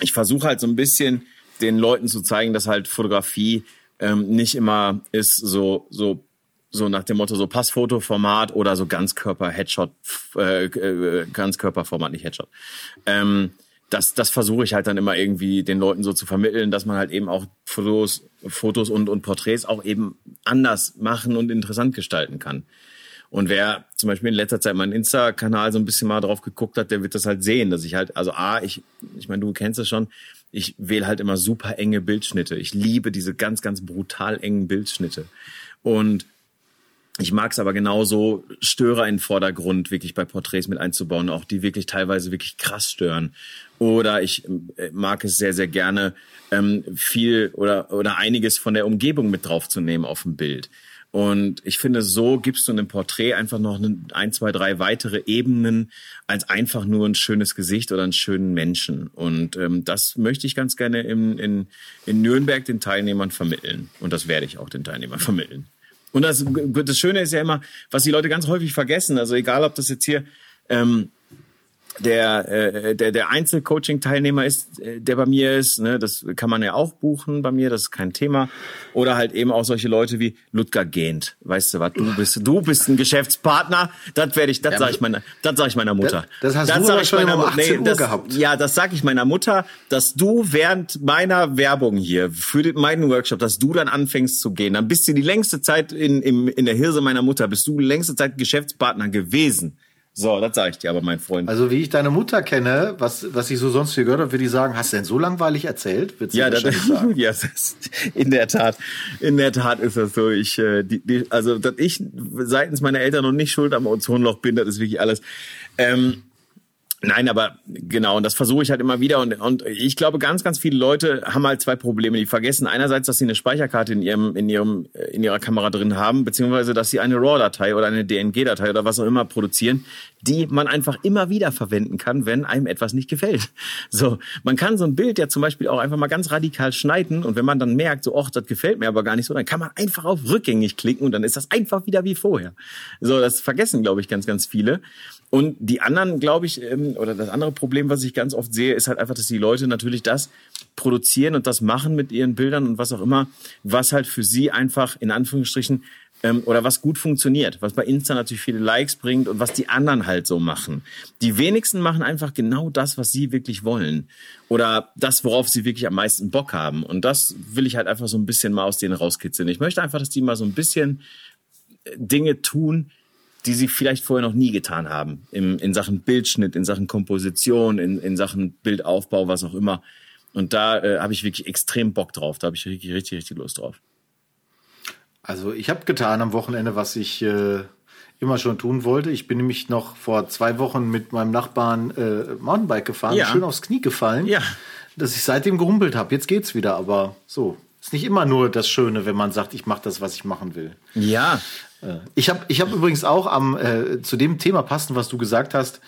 ich versuche halt so ein bisschen den Leuten zu zeigen, dass halt Fotografie ähm, nicht immer ist so so so nach dem Motto so Passfotoformat oder so Ganzkörper-Headshot, äh, äh, Ganzkörperformat, nicht Headshot. Ähm, das, das versuche ich halt dann immer irgendwie den Leuten so zu vermitteln, dass man halt eben auch Fotos, Fotos und, und Porträts auch eben anders machen und interessant gestalten kann. Und wer zum Beispiel in letzter Zeit meinen Insta-Kanal so ein bisschen mal drauf geguckt hat, der wird das halt sehen, dass ich halt, also A, ich, ich meine, du kennst es schon, ich wähle halt immer super enge Bildschnitte. Ich liebe diese ganz, ganz brutal engen Bildschnitte. Und ich mag es aber genauso, Störer in den Vordergrund wirklich bei Porträts mit einzubauen, auch die wirklich teilweise wirklich krass stören. Oder ich äh, mag es sehr, sehr gerne, ähm, viel oder, oder einiges von der Umgebung mit draufzunehmen auf dem Bild. Und ich finde, so gibst du einem Porträt einfach noch ein, zwei, drei weitere Ebenen als einfach nur ein schönes Gesicht oder einen schönen Menschen. Und ähm, das möchte ich ganz gerne in, in, in Nürnberg den Teilnehmern vermitteln. Und das werde ich auch den Teilnehmern vermitteln. Und das, das Schöne ist ja immer, was die Leute ganz häufig vergessen, also egal ob das jetzt hier ähm, der, äh, der, der Einzelcoaching-Teilnehmer ist, äh, der bei mir ist. Ne? Das kann man ja auch buchen bei mir, das ist kein Thema. Oder halt eben auch solche Leute wie Ludger Gehnt. Weißt du was, du bist, du bist ein Geschäftspartner. Das werde ich, das ja, sage ich meiner, das sage ich meiner Mutter. Das, das hast das du aber schon um 18 nee, Uhr das, gehabt. Ja, das sage ich meiner Mutter, dass du während meiner Werbung hier für den, meinen Workshop, dass du dann anfängst zu gehen. Dann bist du die längste Zeit in, in, in der Hirse meiner Mutter, bist du die längste Zeit Geschäftspartner gewesen. So, das sage ich dir aber, mein Freund. Also wie ich deine Mutter kenne, was, was ich so sonst viel gehört habe, würde ich sagen, hast du denn so langweilig erzählt? Wird ja, das, sagen. ja, das ist, in der Tat, in der Tat ist das so. Ich, äh, die, die, also dass ich seitens meiner Eltern noch nicht schuld am Ozonloch bin, das ist wirklich alles. Ähm, Nein, aber genau, und das versuche ich halt immer wieder. Und, und ich glaube, ganz, ganz viele Leute haben halt zwei Probleme. Die vergessen einerseits, dass sie eine Speicherkarte in ihrem, in ihrem, äh, in ihrer Kamera drin haben, beziehungsweise dass sie eine RAW-Datei oder eine DNG-Datei oder was auch immer produzieren, die man einfach immer wieder verwenden kann, wenn einem etwas nicht gefällt. So, man kann so ein Bild ja zum Beispiel auch einfach mal ganz radikal schneiden und wenn man dann merkt, so, ach, das gefällt mir aber gar nicht so, dann kann man einfach auf rückgängig klicken und dann ist das einfach wieder wie vorher. So, das vergessen, glaube ich, ganz, ganz viele. Und die anderen, glaube ich, ähm, oder das andere Problem, was ich ganz oft sehe, ist halt einfach, dass die Leute natürlich das produzieren und das machen mit ihren Bildern und was auch immer, was halt für sie einfach in Anführungsstrichen ähm, oder was gut funktioniert, was bei Insta natürlich viele Likes bringt und was die anderen halt so machen. Die wenigsten machen einfach genau das, was sie wirklich wollen oder das, worauf sie wirklich am meisten Bock haben. Und das will ich halt einfach so ein bisschen mal aus denen rauskitzeln. Ich möchte einfach, dass die mal so ein bisschen äh, Dinge tun, die sie vielleicht vorher noch nie getan haben. Im, in Sachen Bildschnitt, in Sachen Komposition, in, in Sachen Bildaufbau, was auch immer. Und da äh, habe ich wirklich extrem Bock drauf. Da habe ich richtig, richtig, richtig Lust drauf. Also ich habe getan am Wochenende, was ich äh, immer schon tun wollte. Ich bin nämlich noch vor zwei Wochen mit meinem Nachbarn äh, Mountainbike gefahren, ja. schön aufs Knie gefallen, ja. dass ich seitdem gerumpelt habe. Jetzt geht's wieder, aber so. Ist nicht immer nur das Schöne, wenn man sagt, ich mache das, was ich machen will. Ja, ich habe ich hab übrigens auch am äh, zu dem Thema passend, was du gesagt hast.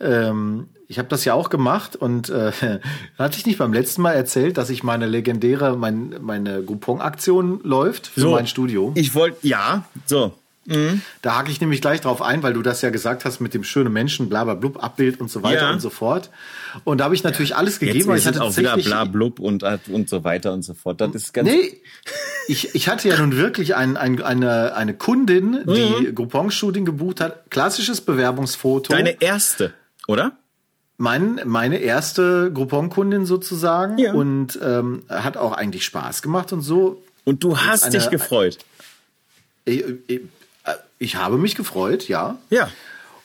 Ähm, ich habe das ja auch gemacht und äh, hatte ich nicht beim letzten Mal erzählt, dass ich meine legendäre, mein, meine Groupon-Aktion läuft für so, mein Studio. Ich wollte, ja, so. Mhm. Da hake ich nämlich gleich drauf ein, weil du das ja gesagt hast mit dem schönen Menschen, bla bla blub, Abbild und so weiter ja. und so fort. Und da habe ich natürlich alles gegeben. Jetzt, jetzt auch wieder bla blub und, und so weiter und so fort. Das ist ganz nee, ich, ich hatte ja nun wirklich ein, ein, eine, eine Kundin, die mhm. Groupon-Shooting gebucht hat. Klassisches Bewerbungsfoto. Deine erste, oder? Mein, meine erste Groupon-Kundin sozusagen. Ja. Und ähm, hat auch eigentlich Spaß gemacht und so. Und du hast dich gefreut. Ich, ich, ich habe mich gefreut, ja. Ja.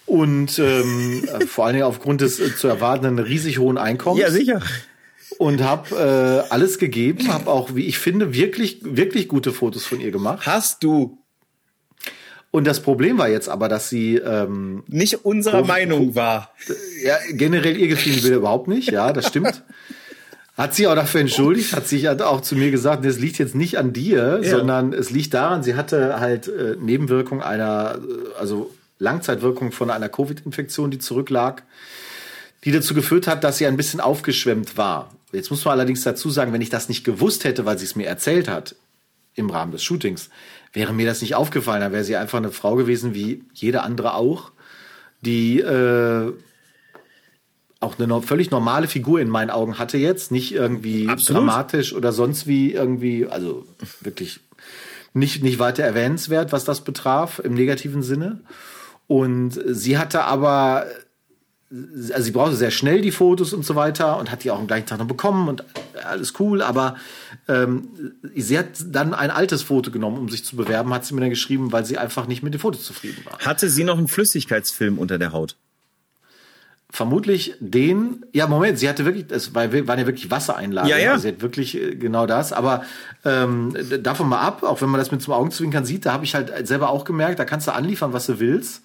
Und ähm, vor allen Dingen aufgrund des äh, zu erwartenden riesig hohen Einkommens. Ja, sicher. Und habe äh, alles gegeben, habe auch, wie ich finde, wirklich, wirklich gute Fotos von ihr gemacht. Hast du? Und das Problem war jetzt aber, dass sie ähm, nicht unserer Meinung war. Ja, generell ihr gefielen Bilder überhaupt nicht. Ja, das stimmt. Hat sie auch dafür entschuldigt, hat sich auch zu mir gesagt, das liegt jetzt nicht an dir, ja. sondern es liegt daran, sie hatte halt äh, Nebenwirkung einer, äh, also Langzeitwirkung von einer Covid-Infektion, die zurücklag, die dazu geführt hat, dass sie ein bisschen aufgeschwemmt war. Jetzt muss man allerdings dazu sagen, wenn ich das nicht gewusst hätte, weil sie es mir erzählt hat im Rahmen des Shootings, wäre mir das nicht aufgefallen. Da wäre sie einfach eine Frau gewesen wie jede andere auch, die äh, auch eine völlig normale Figur in meinen Augen hatte jetzt, nicht irgendwie Absolut. dramatisch oder sonst wie irgendwie, also wirklich nicht, nicht weiter erwähnenswert, was das betraf, im negativen Sinne. Und sie hatte aber, also sie brauchte sehr schnell die Fotos und so weiter und hat die auch am gleichen Tag noch bekommen und alles cool, aber ähm, sie hat dann ein altes Foto genommen, um sich zu bewerben, hat sie mir dann geschrieben, weil sie einfach nicht mit dem Foto zufrieden war. Hatte sie noch einen Flüssigkeitsfilm unter der Haut? Vermutlich den, ja Moment, sie hatte wirklich, es war, waren ja wirklich Wassereinlagen, ja, ja. Also sie hat wirklich äh, genau das, aber ähm, davon mal ab, auch wenn man das mit zum Augenzwinkern sieht, da habe ich halt selber auch gemerkt, da kannst du anliefern, was du willst.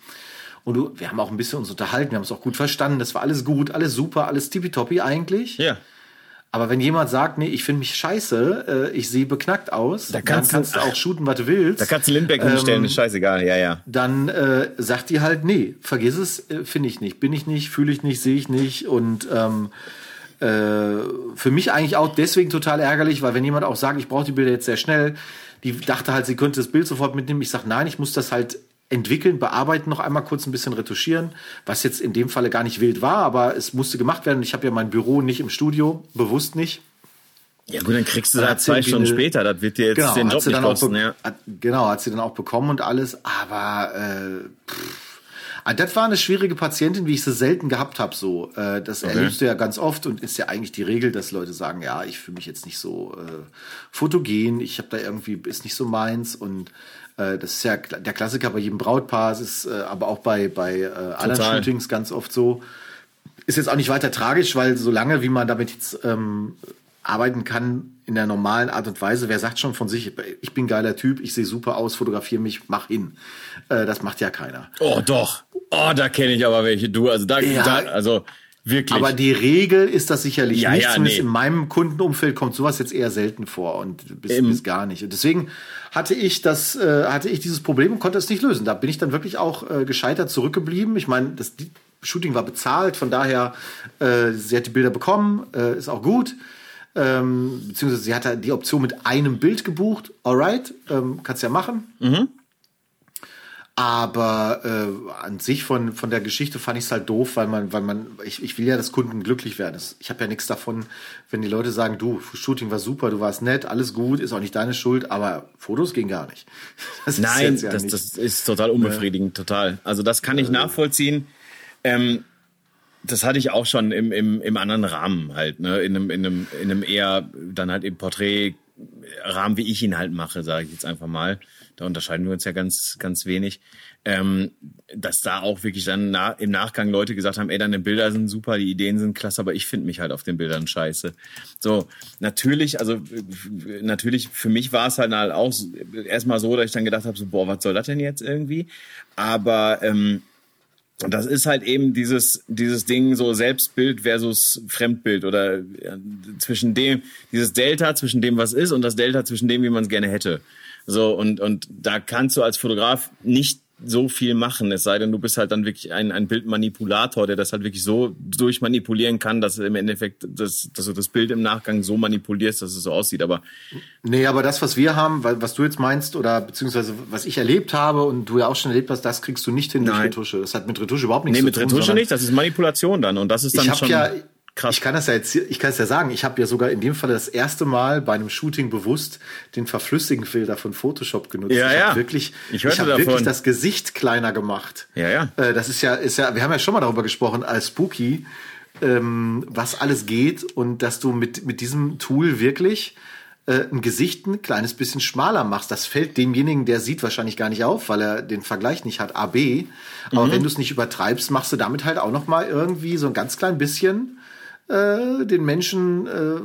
Und du, wir haben auch ein bisschen uns unterhalten, wir haben es auch gut verstanden, das war alles gut, alles super, alles tippitoppi eigentlich. Ja. Aber wenn jemand sagt, nee, ich finde mich scheiße, äh, ich sehe beknackt aus, da kannst, dann kannst du, auch shooten, was du willst. Da kannst du Lindbergh ähm, hinstellen, ist scheißegal, ja, ja. Dann äh, sagt die halt, nee, vergiss es, äh, finde ich nicht, bin ich nicht, fühle ich nicht, sehe ich nicht und ähm, äh, für mich eigentlich auch deswegen total ärgerlich, weil wenn jemand auch sagt, ich brauche die Bilder jetzt sehr schnell, die dachte halt, sie könnte das Bild sofort mitnehmen. Ich sage, nein, ich muss das halt entwickeln, bearbeiten, noch einmal kurz ein bisschen retuschieren, was jetzt in dem Falle gar nicht wild war, aber es musste gemacht werden. Ich habe ja mein Büro nicht im Studio, bewusst nicht. Ja gut, dann kriegst du da zwei Stunden eine, später, das wird dir jetzt genau, den Job nicht kosten. Ja. Hat, genau, hat sie dann auch bekommen und alles, aber äh, pff, ah, das war eine schwierige Patientin, wie ich sie selten gehabt habe. So, äh, das okay. erlebst du ja ganz oft und ist ja eigentlich die Regel, dass Leute sagen, ja, ich fühle mich jetzt nicht so äh, fotogen, ich habe da irgendwie ist nicht so meins und äh, das ist ja der Klassiker bei jedem Brautpaar, es ist äh, aber auch bei bei äh, anderen Shootings ganz oft so. Ist jetzt auch nicht weiter tragisch, weil solange wie man damit jetzt ähm, arbeiten kann in der normalen Art und Weise. Wer sagt schon von sich, ich bin geiler Typ, ich sehe super aus, fotografiere mich, mach hin. Äh, das macht ja keiner. Oh, doch. Oh, da kenne ich aber welche. Du, also da, ja, da also wirklich. Aber die Regel ist das sicherlich ja, nicht. Ja, Zumindest nee. in meinem Kundenumfeld kommt sowas jetzt eher selten vor und bis, bis gar nicht. Und deswegen hatte ich das, äh, hatte ich dieses Problem und konnte es nicht lösen. Da bin ich dann wirklich auch äh, gescheitert zurückgeblieben. Ich meine, das Shooting war bezahlt, von daher, äh, sie hat die Bilder bekommen, äh, ist auch gut ähm, beziehungsweise sie hatte die Option mit einem Bild gebucht. Alright, ähm, kannst ja machen. Mhm. Aber äh, an sich von, von der Geschichte fand ich es halt doof, weil man, weil man, ich, ich will ja, dass Kunden glücklich werden. Ich habe ja nichts davon, wenn die Leute sagen, du, Shooting war super, du warst nett, alles gut, ist auch nicht deine Schuld, aber Fotos gehen gar nicht. Das Nein, ja das, das ist total unbefriedigend, ja. total. Also das kann ich äh, nachvollziehen. Ähm, das hatte ich auch schon im, im, im anderen Rahmen halt, ne? In einem, in einem, in einem eher dann halt im Porträtrahmen, wie ich ihn halt mache, sage ich jetzt einfach mal. Da unterscheiden wir uns ja ganz, ganz wenig. Ähm, dass da auch wirklich dann na, im Nachgang Leute gesagt haben, ey, deine Bilder sind super, die Ideen sind klasse, aber ich finde mich halt auf den Bildern scheiße. So, natürlich, also natürlich, für mich war es halt, halt auch erstmal so, dass ich dann gedacht habe, so, boah, was soll das denn jetzt irgendwie? Aber ähm, und das ist halt eben dieses, dieses Ding so Selbstbild versus Fremdbild oder ja, zwischen dem, dieses Delta zwischen dem, was ist und das Delta zwischen dem, wie man es gerne hätte. So, und, und da kannst du als Fotograf nicht so viel machen, es sei denn, du bist halt dann wirklich ein, ein Bildmanipulator, der das halt wirklich so durchmanipulieren kann, dass im Endeffekt, das, dass du das Bild im Nachgang so manipulierst, dass es so aussieht. Aber nee, aber das, was wir haben, was du jetzt meinst, oder beziehungsweise was ich erlebt habe und du ja auch schon erlebt hast, das kriegst du nicht hin Nein. durch Retusche. Das hat mit Retusche überhaupt nichts nee, zu tun. Nee, mit Retusche nicht, das ist Manipulation dann. Und das ist dann ich schon. Ja, Krass. Ich kann das ja jetzt, ich kann es ja sagen. Ich habe ja sogar in dem Fall das erste Mal bei einem Shooting bewusst den Verflüssigen-Filter von Photoshop genutzt. Ja, ich ja. wirklich, ich, ich habe wirklich das Gesicht kleiner gemacht. Ja, ja. Äh, das ist ja, ist ja, wir haben ja schon mal darüber gesprochen als Spooky, ähm, was alles geht und dass du mit mit diesem Tool wirklich äh, ein Gesicht ein kleines bisschen schmaler machst. Das fällt demjenigen, der sieht wahrscheinlich gar nicht auf, weil er den Vergleich nicht hat, AB. Aber mhm. wenn du es nicht übertreibst, machst du damit halt auch noch mal irgendwie so ein ganz klein bisschen äh, den Menschen äh,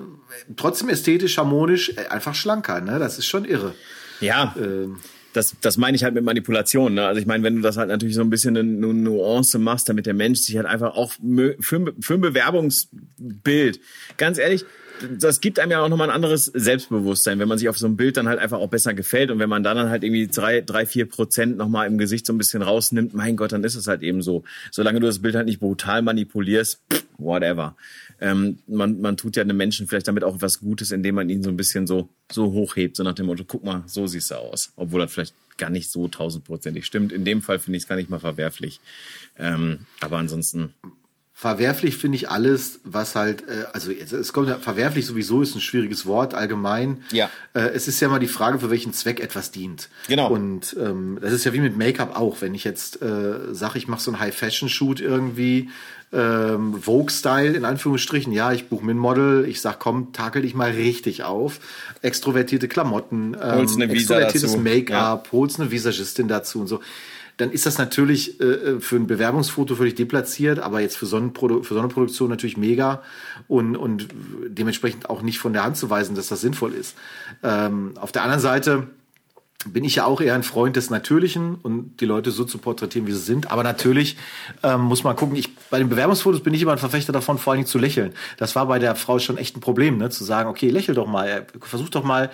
trotzdem ästhetisch, harmonisch, äh, einfach schlanker. Ne? Das ist schon irre. Ja. Ähm. Das, das meine ich halt mit Manipulation. Ne? Also ich meine, wenn du das halt natürlich so ein bisschen eine, eine Nuance machst, damit der Mensch sich halt einfach auch für, für ein Bewerbungsbild, ganz ehrlich, das gibt einem ja auch nochmal ein anderes Selbstbewusstsein, wenn man sich auf so ein Bild dann halt einfach auch besser gefällt und wenn man dann halt irgendwie drei, drei, vier Prozent nochmal im Gesicht so ein bisschen rausnimmt, mein Gott, dann ist es halt eben so. Solange du das Bild halt nicht brutal manipulierst, whatever. Ähm, man, man tut ja einem Menschen vielleicht damit auch was Gutes, indem man ihn so ein bisschen so, so hochhebt, so nach dem Motto, guck mal, so siehst du aus. Obwohl das vielleicht gar nicht so tausendprozentig stimmt. In dem Fall finde ich es gar nicht mal verwerflich. Ähm, aber ansonsten Verwerflich finde ich alles, was halt, äh, also es kommt ja, verwerflich sowieso ist ein schwieriges Wort allgemein. Ja. Äh, es ist ja mal die Frage, für welchen Zweck etwas dient. Genau. Und ähm, das ist ja wie mit Make-up auch. Wenn ich jetzt äh, sage, ich mache so einen High-Fashion-Shoot irgendwie, ähm, Vogue-Style in Anführungsstrichen, ja, ich buche mir ein Model, ich sag, komm, takel dich mal richtig auf. Extrovertierte Klamotten, ähm, extrovertiertes Make-up, ja. holst eine Visagistin dazu und so dann ist das natürlich äh, äh, für ein Bewerbungsfoto völlig deplatziert, aber jetzt für so, eine für so eine Produktion natürlich mega und, und dementsprechend auch nicht von der Hand zu weisen, dass das sinnvoll ist. Ähm, auf der anderen Seite bin ich ja auch eher ein Freund des Natürlichen und die Leute so zu porträtieren, wie sie sind. Aber natürlich ähm, muss man gucken. Ich, bei den Bewerbungsfotos bin ich immer ein Verfechter davon, vor allen Dingen zu lächeln. Das war bei der Frau schon echt ein Problem, ne? zu sagen, okay, lächel doch mal, versuch doch mal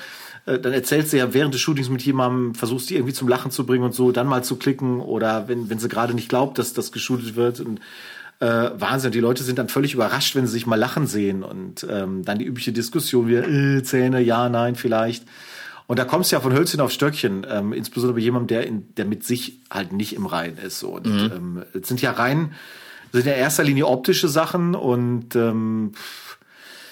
äh, dann erzählt sie ja während des Shootings mit jemandem, versucht sie irgendwie zum Lachen zu bringen und so, dann mal zu klicken oder wenn, wenn sie gerade nicht glaubt, dass das geshootet wird und äh, Wahnsinn. Die Leute sind dann völlig überrascht, wenn sie sich mal lachen sehen und ähm, dann die übliche Diskussion wie äh, Zähne, ja, nein, vielleicht. Und da kommst du ja von Hölzchen auf Stöckchen, ähm, insbesondere bei jemandem, der, in, der mit sich halt nicht im Reinen ist. So. Und mhm. ähm, es sind ja rein, sind ja in erster Linie optische Sachen und ähm,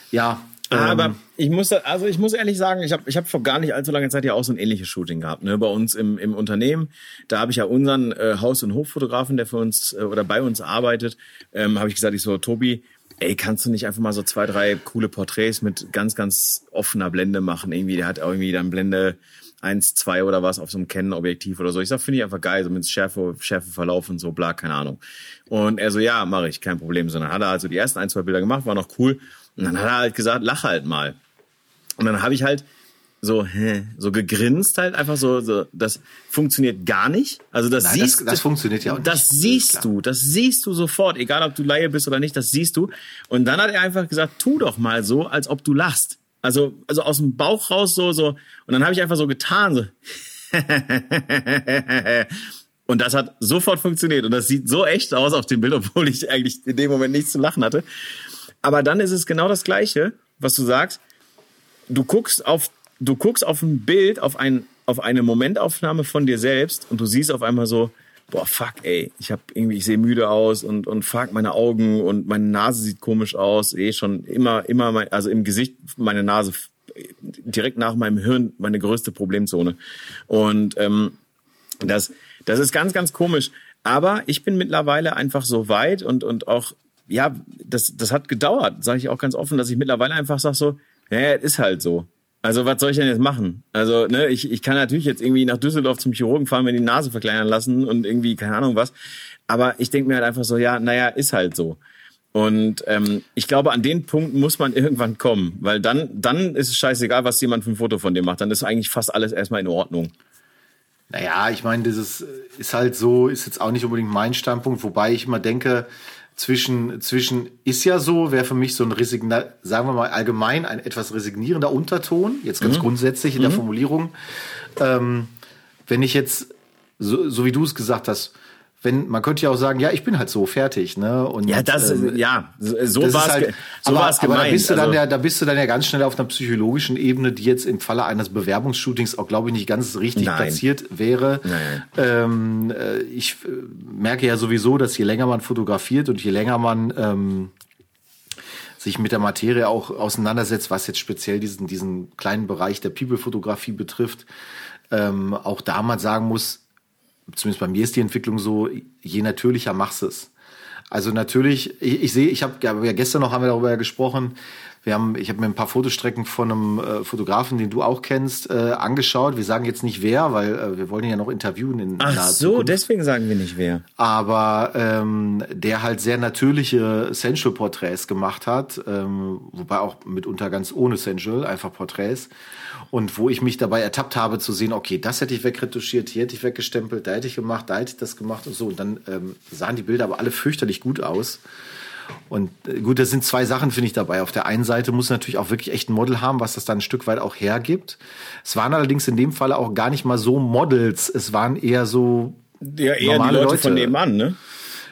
ja, aber ähm. ich muss, also ich muss ehrlich sagen, ich habe ich hab vor gar nicht allzu langer Zeit ja auch so ein ähnliches Shooting gehabt. Ne? Bei uns im, im Unternehmen, da habe ich ja unseren äh, Haus- und Hoffotografen, der für uns äh, oder bei uns arbeitet, ähm, habe ich gesagt, ich so, Tobi, ey, kannst du nicht einfach mal so zwei, drei coole Porträts mit ganz, ganz offener Blende machen? Irgendwie, der hat irgendwie dann Blende eins, zwei oder was auf so einem Canon-Objektiv oder so. Ich sag, finde ich einfach geil, so mit Schärfe, Schärfe Verlauf und so, bla, keine Ahnung. Und er so, ja, mache ich, kein Problem. Sondern hat er also die ersten ein, zwei Bilder gemacht, war noch cool. Und dann hat er halt gesagt, lach halt mal. Und dann habe ich halt so hä, so gegrinst halt einfach so, so das funktioniert gar nicht. Also das Nein, siehst das, das funktioniert ja auch nicht. Das siehst du, das siehst du sofort, egal ob du Laie bist oder nicht, das siehst du. Und dann hat er einfach gesagt, tu doch mal so, als ob du lachst. Also also aus dem Bauch raus so so und dann habe ich einfach so getan so. und das hat sofort funktioniert und das sieht so echt aus auf dem Bild, obwohl ich eigentlich in dem Moment nichts zu lachen hatte. Aber dann ist es genau das Gleiche, was du sagst. Du guckst auf, du guckst auf ein Bild, auf ein, auf eine Momentaufnahme von dir selbst und du siehst auf einmal so, boah, fuck, ey, ich hab irgendwie, ich sehe müde aus und, und fuck, meine Augen und meine Nase sieht komisch aus, eh schon immer, immer, mein, also im Gesicht meine Nase direkt nach meinem Hirn meine größte Problemzone. Und ähm, das, das ist ganz, ganz komisch. Aber ich bin mittlerweile einfach so weit und, und auch ja, das, das hat gedauert, sage ich auch ganz offen, dass ich mittlerweile einfach sage so, ja, ist halt so. Also was soll ich denn jetzt machen? Also ne, ich, ich kann natürlich jetzt irgendwie nach Düsseldorf zum Chirurgen fahren, mir die Nase verkleinern lassen und irgendwie keine Ahnung was. Aber ich denke mir halt einfach so, ja, naja, ist halt so. Und ähm, ich glaube, an den Punkt muss man irgendwann kommen, weil dann, dann ist es scheißegal, was jemand für ein Foto von dir macht. Dann ist eigentlich fast alles erstmal in Ordnung. Naja, ich meine, das ist halt so, ist jetzt auch nicht unbedingt mein Standpunkt, wobei ich immer denke, zwischen, zwischen ist ja so, wäre für mich so ein Resigna sagen wir mal allgemein ein etwas resignierender Unterton, jetzt ganz mhm. grundsätzlich in mhm. der Formulierung. Ähm, wenn ich jetzt, so, so wie du es gesagt hast, wenn man könnte ja auch sagen, ja, ich bin halt so fertig, ne? Und ja, das ähm, ja, so war es halt, so aber, war's gemeint. Aber da bist du dann also, ja, da bist du dann ja ganz schnell auf einer psychologischen Ebene, die jetzt im Falle eines Bewerbungsshootings auch, glaube ich, nicht ganz richtig nein. platziert wäre. Ähm, äh, ich äh, merke ja sowieso, dass je länger man fotografiert und je länger man ähm, sich mit der Materie auch auseinandersetzt, was jetzt speziell diesen diesen kleinen Bereich der People-Fotografie betrifft, ähm, auch da man sagen muss, zumindest bei mir ist die Entwicklung so, je natürlicher machst es. Also natürlich, ich, ich sehe, ich habe ja gestern noch haben wir darüber gesprochen. Wir haben, ich habe mir ein paar Fotostrecken von einem äh, Fotografen, den du auch kennst, äh, angeschaut. Wir sagen jetzt nicht wer, weil äh, wir wollen ihn ja noch interviewen in Ach so, Zukunft. deswegen sagen wir nicht wer. Aber ähm, der halt sehr natürliche Sensual-Porträts gemacht hat, ähm, wobei auch mitunter ganz ohne Sensual, einfach Porträts und wo ich mich dabei ertappt habe zu sehen, okay, das hätte ich wegretuschiert, hier hätte ich weggestempelt, da hätte ich gemacht, da hätte ich das gemacht und so. Und dann ähm, sahen die Bilder aber alle fürchterlich gut aus. Und äh, gut, das sind zwei Sachen, finde ich dabei. Auf der einen Seite muss natürlich auch wirklich echt ein Model haben, was das dann ein Stück weit auch hergibt. Es waren allerdings in dem Fall auch gar nicht mal so Models, es waren eher so ja, eher normale die Leute, Leute von nebenan, ne?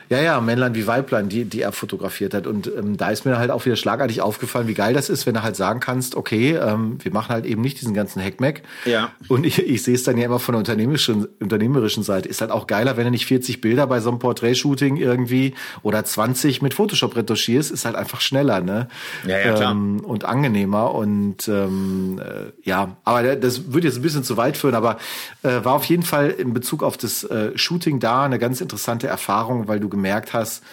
Ja, ja, Männlein wie Weiblein, die, die er fotografiert hat. Und ähm, da ist mir halt auch wieder schlagartig aufgefallen, wie geil das ist, wenn du halt sagen kannst, okay, ähm, wir machen halt eben nicht diesen ganzen Hackmack. Ja. Und ich, ich sehe es dann ja immer von der unternehmerischen, unternehmerischen Seite. Ist halt auch geiler, wenn du nicht 40 Bilder bei so einem Portrait-Shooting irgendwie oder 20 mit Photoshop retuschierst, ist halt einfach schneller, ne? Ja, ja, klar. Ähm, und angenehmer. Und ähm, äh, ja, aber das würde jetzt ein bisschen zu weit führen, aber äh, war auf jeden Fall in Bezug auf das äh, Shooting da eine ganz interessante Erfahrung, weil du gemerkt hast,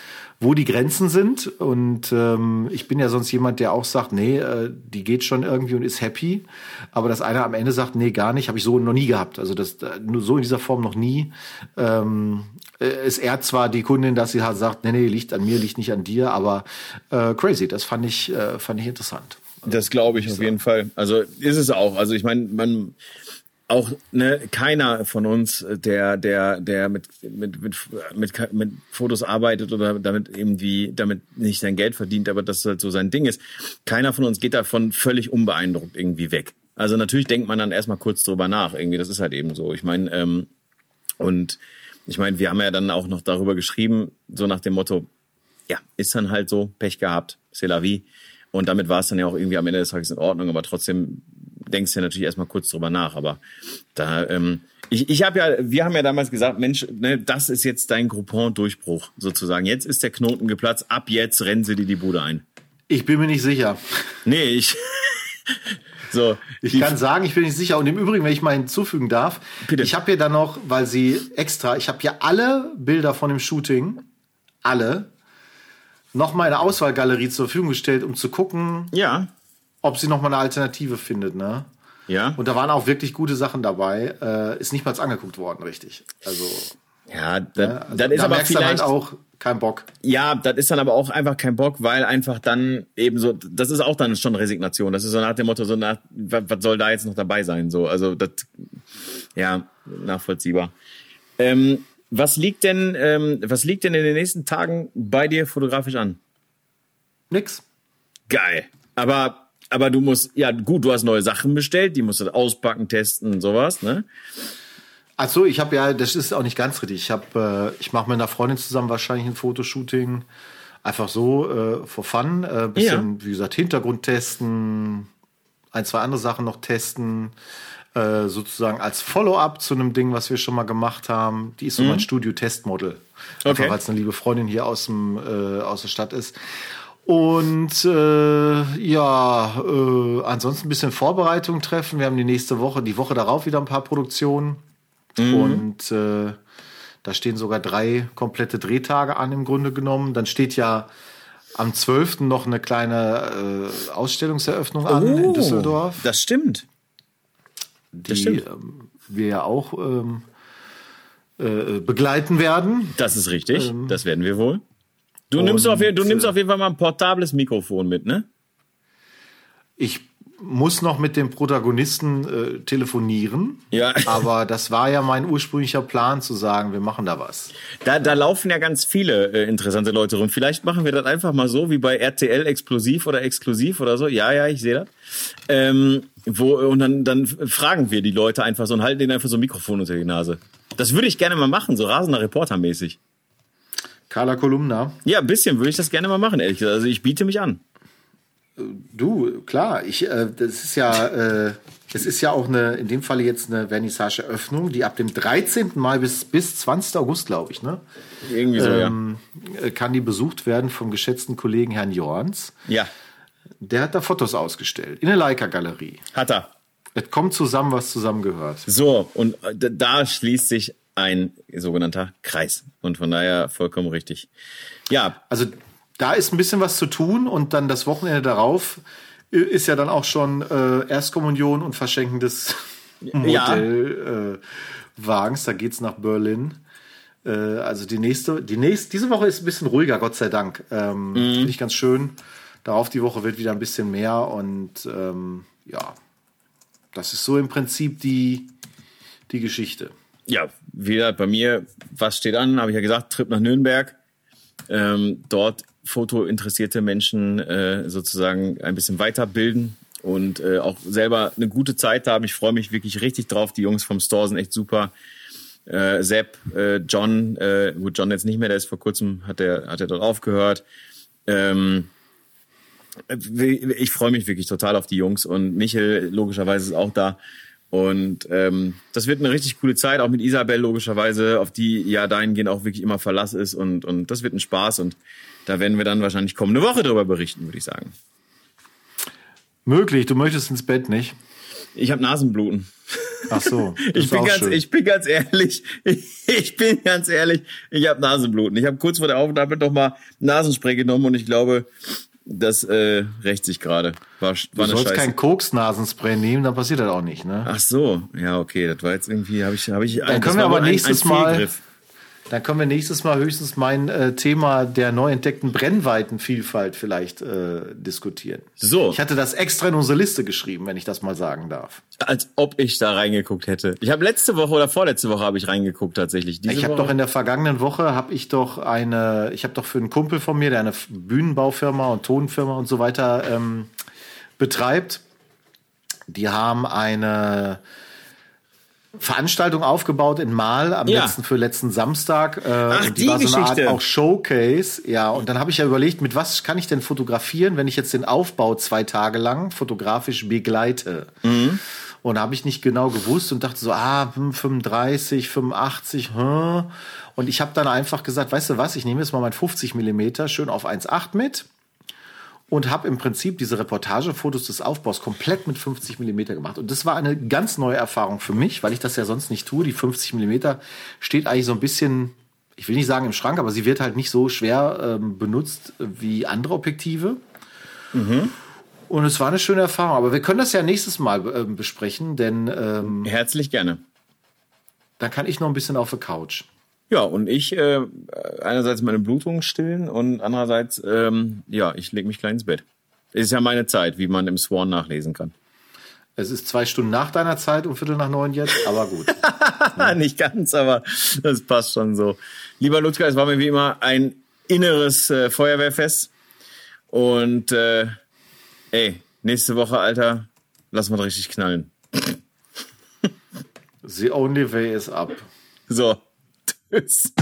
wo die Grenzen sind. Und ähm, ich bin ja sonst jemand, der auch sagt, nee, äh, die geht schon irgendwie und ist happy. Aber dass einer am Ende sagt, nee, gar nicht, habe ich so noch nie gehabt. Also das äh, nur so in dieser Form noch nie. Ähm, äh, es ehrt zwar die Kundin, dass sie halt sagt, nee, nee, liegt an mir, liegt nicht an dir, aber äh, crazy, das fand ich, äh, fand ich interessant. Das glaube ich auf jeden Fall. Also ist es auch. Also ich meine, man auch ne, keiner von uns, der der der mit mit mit mit, mit Fotos arbeitet oder damit irgendwie damit nicht sein Geld verdient, aber das halt so sein Ding ist. Keiner von uns geht davon völlig unbeeindruckt irgendwie weg. Also natürlich denkt man dann erstmal kurz drüber nach. Irgendwie, das ist halt eben so. Ich meine ähm, und ich meine, wir haben ja dann auch noch darüber geschrieben, so nach dem Motto, ja, ist dann halt so, Pech gehabt, c'est la vie. Und damit war es dann ja auch irgendwie am Ende des Tages in Ordnung, aber trotzdem denkst du ja natürlich erstmal kurz drüber nach, aber da, ähm, ich, ich habe ja, wir haben ja damals gesagt, Mensch, ne, das ist jetzt dein Groupon-Durchbruch sozusagen. Jetzt ist der Knoten geplatzt, ab jetzt rennen sie dir die Bude ein. Ich bin mir nicht sicher. Nee, ich. so. Ich kann sagen, ich bin nicht sicher. Und im Übrigen, wenn ich mal hinzufügen darf, Bitte. ich habe hier dann noch, weil sie extra, ich habe hier alle Bilder von dem Shooting, alle, noch mal eine Auswahlgalerie zur Verfügung gestellt, um zu gucken, ja. Ob sie noch mal eine Alternative findet, ne? Ja. Und da waren auch wirklich gute Sachen dabei. Äh, ist nicht mal angeguckt worden, richtig. Also. Ja, das, ja, also, dann ist da aber vielleicht halt auch kein Bock. Ja, das ist dann aber auch einfach kein Bock, weil einfach dann eben so, das ist auch dann schon Resignation. Das ist so nach dem Motto, so nach, was, was soll da jetzt noch dabei sein? So, also das, ja, nachvollziehbar. Ähm, was liegt denn, ähm, was liegt denn in den nächsten Tagen bei dir fotografisch an? Nix. Geil. Aber, aber du musst, ja gut, du hast neue Sachen bestellt, die musst du auspacken, testen und sowas, ne? Ach so, ich habe ja, das ist auch nicht ganz richtig. Ich habe, äh, ich mache mit einer Freundin zusammen wahrscheinlich ein Fotoshooting, einfach so äh, for fun, äh, bisschen, ja. wie gesagt, Hintergrund testen, ein zwei andere Sachen noch testen, äh, sozusagen als Follow-up zu einem Ding, was wir schon mal gemacht haben. Die ist so mhm. mein Studio-Testmodel, einfach okay. weil es eine liebe Freundin hier aus dem äh, aus der Stadt ist. Und äh, ja, äh, ansonsten ein bisschen Vorbereitung treffen. Wir haben die nächste Woche, die Woche darauf wieder ein paar Produktionen. Mhm. Und äh, da stehen sogar drei komplette Drehtage an im Grunde genommen. Dann steht ja am 12. noch eine kleine äh, Ausstellungseröffnung an oh, in Düsseldorf. Das stimmt. Die stimmt. Ähm, wir ja auch ähm, äh, begleiten werden. Das ist richtig. Ähm, das werden wir wohl. Du nimmst, auf, du nimmst auf jeden Fall mal ein portables Mikrofon mit, ne? Ich muss noch mit dem Protagonisten äh, telefonieren. Ja. Aber das war ja mein ursprünglicher Plan zu sagen, wir machen da was. Da, da laufen ja ganz viele äh, interessante Leute rum. Vielleicht machen wir das einfach mal so wie bei RTL Explosiv oder Exklusiv oder so. Ja, ja, ich sehe das. Ähm, wo, und dann, dann fragen wir die Leute einfach so und halten denen einfach so ein Mikrofon unter die Nase. Das würde ich gerne mal machen, so rasender Reporter mäßig. Carla Kolumna. Ja, ein bisschen würde ich das gerne mal machen, ehrlich gesagt. Also ich biete mich an. Du, klar, ich, äh, das ist ja, äh, es ist ja auch eine, in dem Falle jetzt eine Vernissage-Öffnung, die ab dem 13. Mai bis, bis 20. August, glaube ich, ne? Irgendwie so, ähm, ja. Äh, kann die besucht werden vom geschätzten Kollegen Herrn Jorns. Ja. Der hat da Fotos ausgestellt, in der Leica-Galerie. Hat er. Es kommt zusammen, was zusammengehört. So, und äh, da schließt sich ein sogenannter Kreis. Und von daher vollkommen richtig. Ja. Also da ist ein bisschen was zu tun und dann das Wochenende darauf ist ja dann auch schon äh, Erstkommunion und Verschenken des Modellwagens. Äh, da geht's nach Berlin. Äh, also die nächste, die nächste, diese Woche ist ein bisschen ruhiger, Gott sei Dank. Ähm, mhm. Finde ich ganz schön. Darauf die Woche wird wieder ein bisschen mehr und ähm, ja, das ist so im Prinzip die, die Geschichte. Ja, wieder bei mir, was steht an? Habe ich ja gesagt, Trip nach Nürnberg. Ähm, dort fotointeressierte Menschen äh, sozusagen ein bisschen weiterbilden und äh, auch selber eine gute Zeit haben. Ich freue mich wirklich richtig drauf. Die Jungs vom Store sind echt super. Äh, Sepp, äh, John, äh, gut, John jetzt nicht mehr, der ist vor kurzem, hat er hat er dort aufgehört. Ähm, ich freue mich wirklich total auf die Jungs und Michel logischerweise ist auch da. Und ähm, das wird eine richtig coole Zeit, auch mit Isabel logischerweise, auf die ja dahingehend auch wirklich immer Verlass ist und, und das wird ein Spaß und da werden wir dann wahrscheinlich kommende Woche darüber berichten, würde ich sagen. Möglich, du möchtest ins Bett nicht. Ich habe Nasenbluten. Ach so. Ich bin, ganz, ich bin ganz ehrlich, ich bin ganz ehrlich, ich habe Nasenbluten. Ich habe kurz vor der Aufnahme doch mal Nasenspray genommen und ich glaube, das äh, rächt sich gerade. War, war du sollst Scheiße. kein Koks-Nasenspray nehmen, dann passiert das auch nicht, ne? Ach so, ja okay, das war jetzt irgendwie, habe ich, habe ich. Dann können wir aber nächstes ein, ein Mal. Dann können wir nächstes Mal höchstens mein äh, Thema der neu entdeckten Brennweitenvielfalt vielleicht äh, diskutieren. So. Ich hatte das extra in unsere Liste geschrieben, wenn ich das mal sagen darf. Als ob ich da reingeguckt hätte. Ich habe letzte Woche oder vorletzte Woche habe ich reingeguckt tatsächlich. Diese ich habe doch in der vergangenen Woche habe ich doch eine, ich habe doch für einen Kumpel von mir, der eine Bühnenbaufirma und Tonfirma und so weiter ähm, betreibt, die haben eine Veranstaltung aufgebaut in Mal am Ja. letzten für letzten Samstag. Äh, Ach, und die war so eine Art auch Showcase. Ja, und dann habe ich ja überlegt, mit was kann ich denn fotografieren, wenn ich jetzt den Aufbau zwei Tage lang fotografisch begleite. Mhm. Und habe ich nicht genau gewusst und dachte so, ah, hm, 35, 85, hm. Und ich habe dann einfach gesagt, weißt du was, ich nehme jetzt mal mein 50 Millimeter schön auf 1,8 mit und habe im Prinzip diese Reportagefotos des Aufbaus komplett mit 50 Millimeter gemacht. Und das war eine ganz neue Erfahrung für mich, weil ich das ja sonst nicht tue. Die 50 Millimeter steht eigentlich so ein bisschen, ich will nicht sagen im Schrank, aber sie wird halt nicht so schwer ähm, benutzt wie andere Objektive. Und es war eine schöne Erfahrung. Aber wir können das ja nächstes Mal ähm, besprechen, denn ähm, Herzlich gerne. dann kann ich noch ein bisschen auf der Couch. Ja, und ich äh, einerseits meine Blutung stillen und andererseits, ähm, ja, ich lege mich gleich ins Bett. Ist ja meine Zeit, wie man im Swan nachlesen kann. Es ist zwei Stunden nach deiner Zeit um Viertel nach neun jetzt, aber gut. Nicht ganz, aber das passt schon so. Lieber Ludger, es war mir wie immer ein inneres äh, Feuerwehrfest. Und äh, ey, nächste Woche, Alter, lass mal richtig knallen. The only way is up. So, news.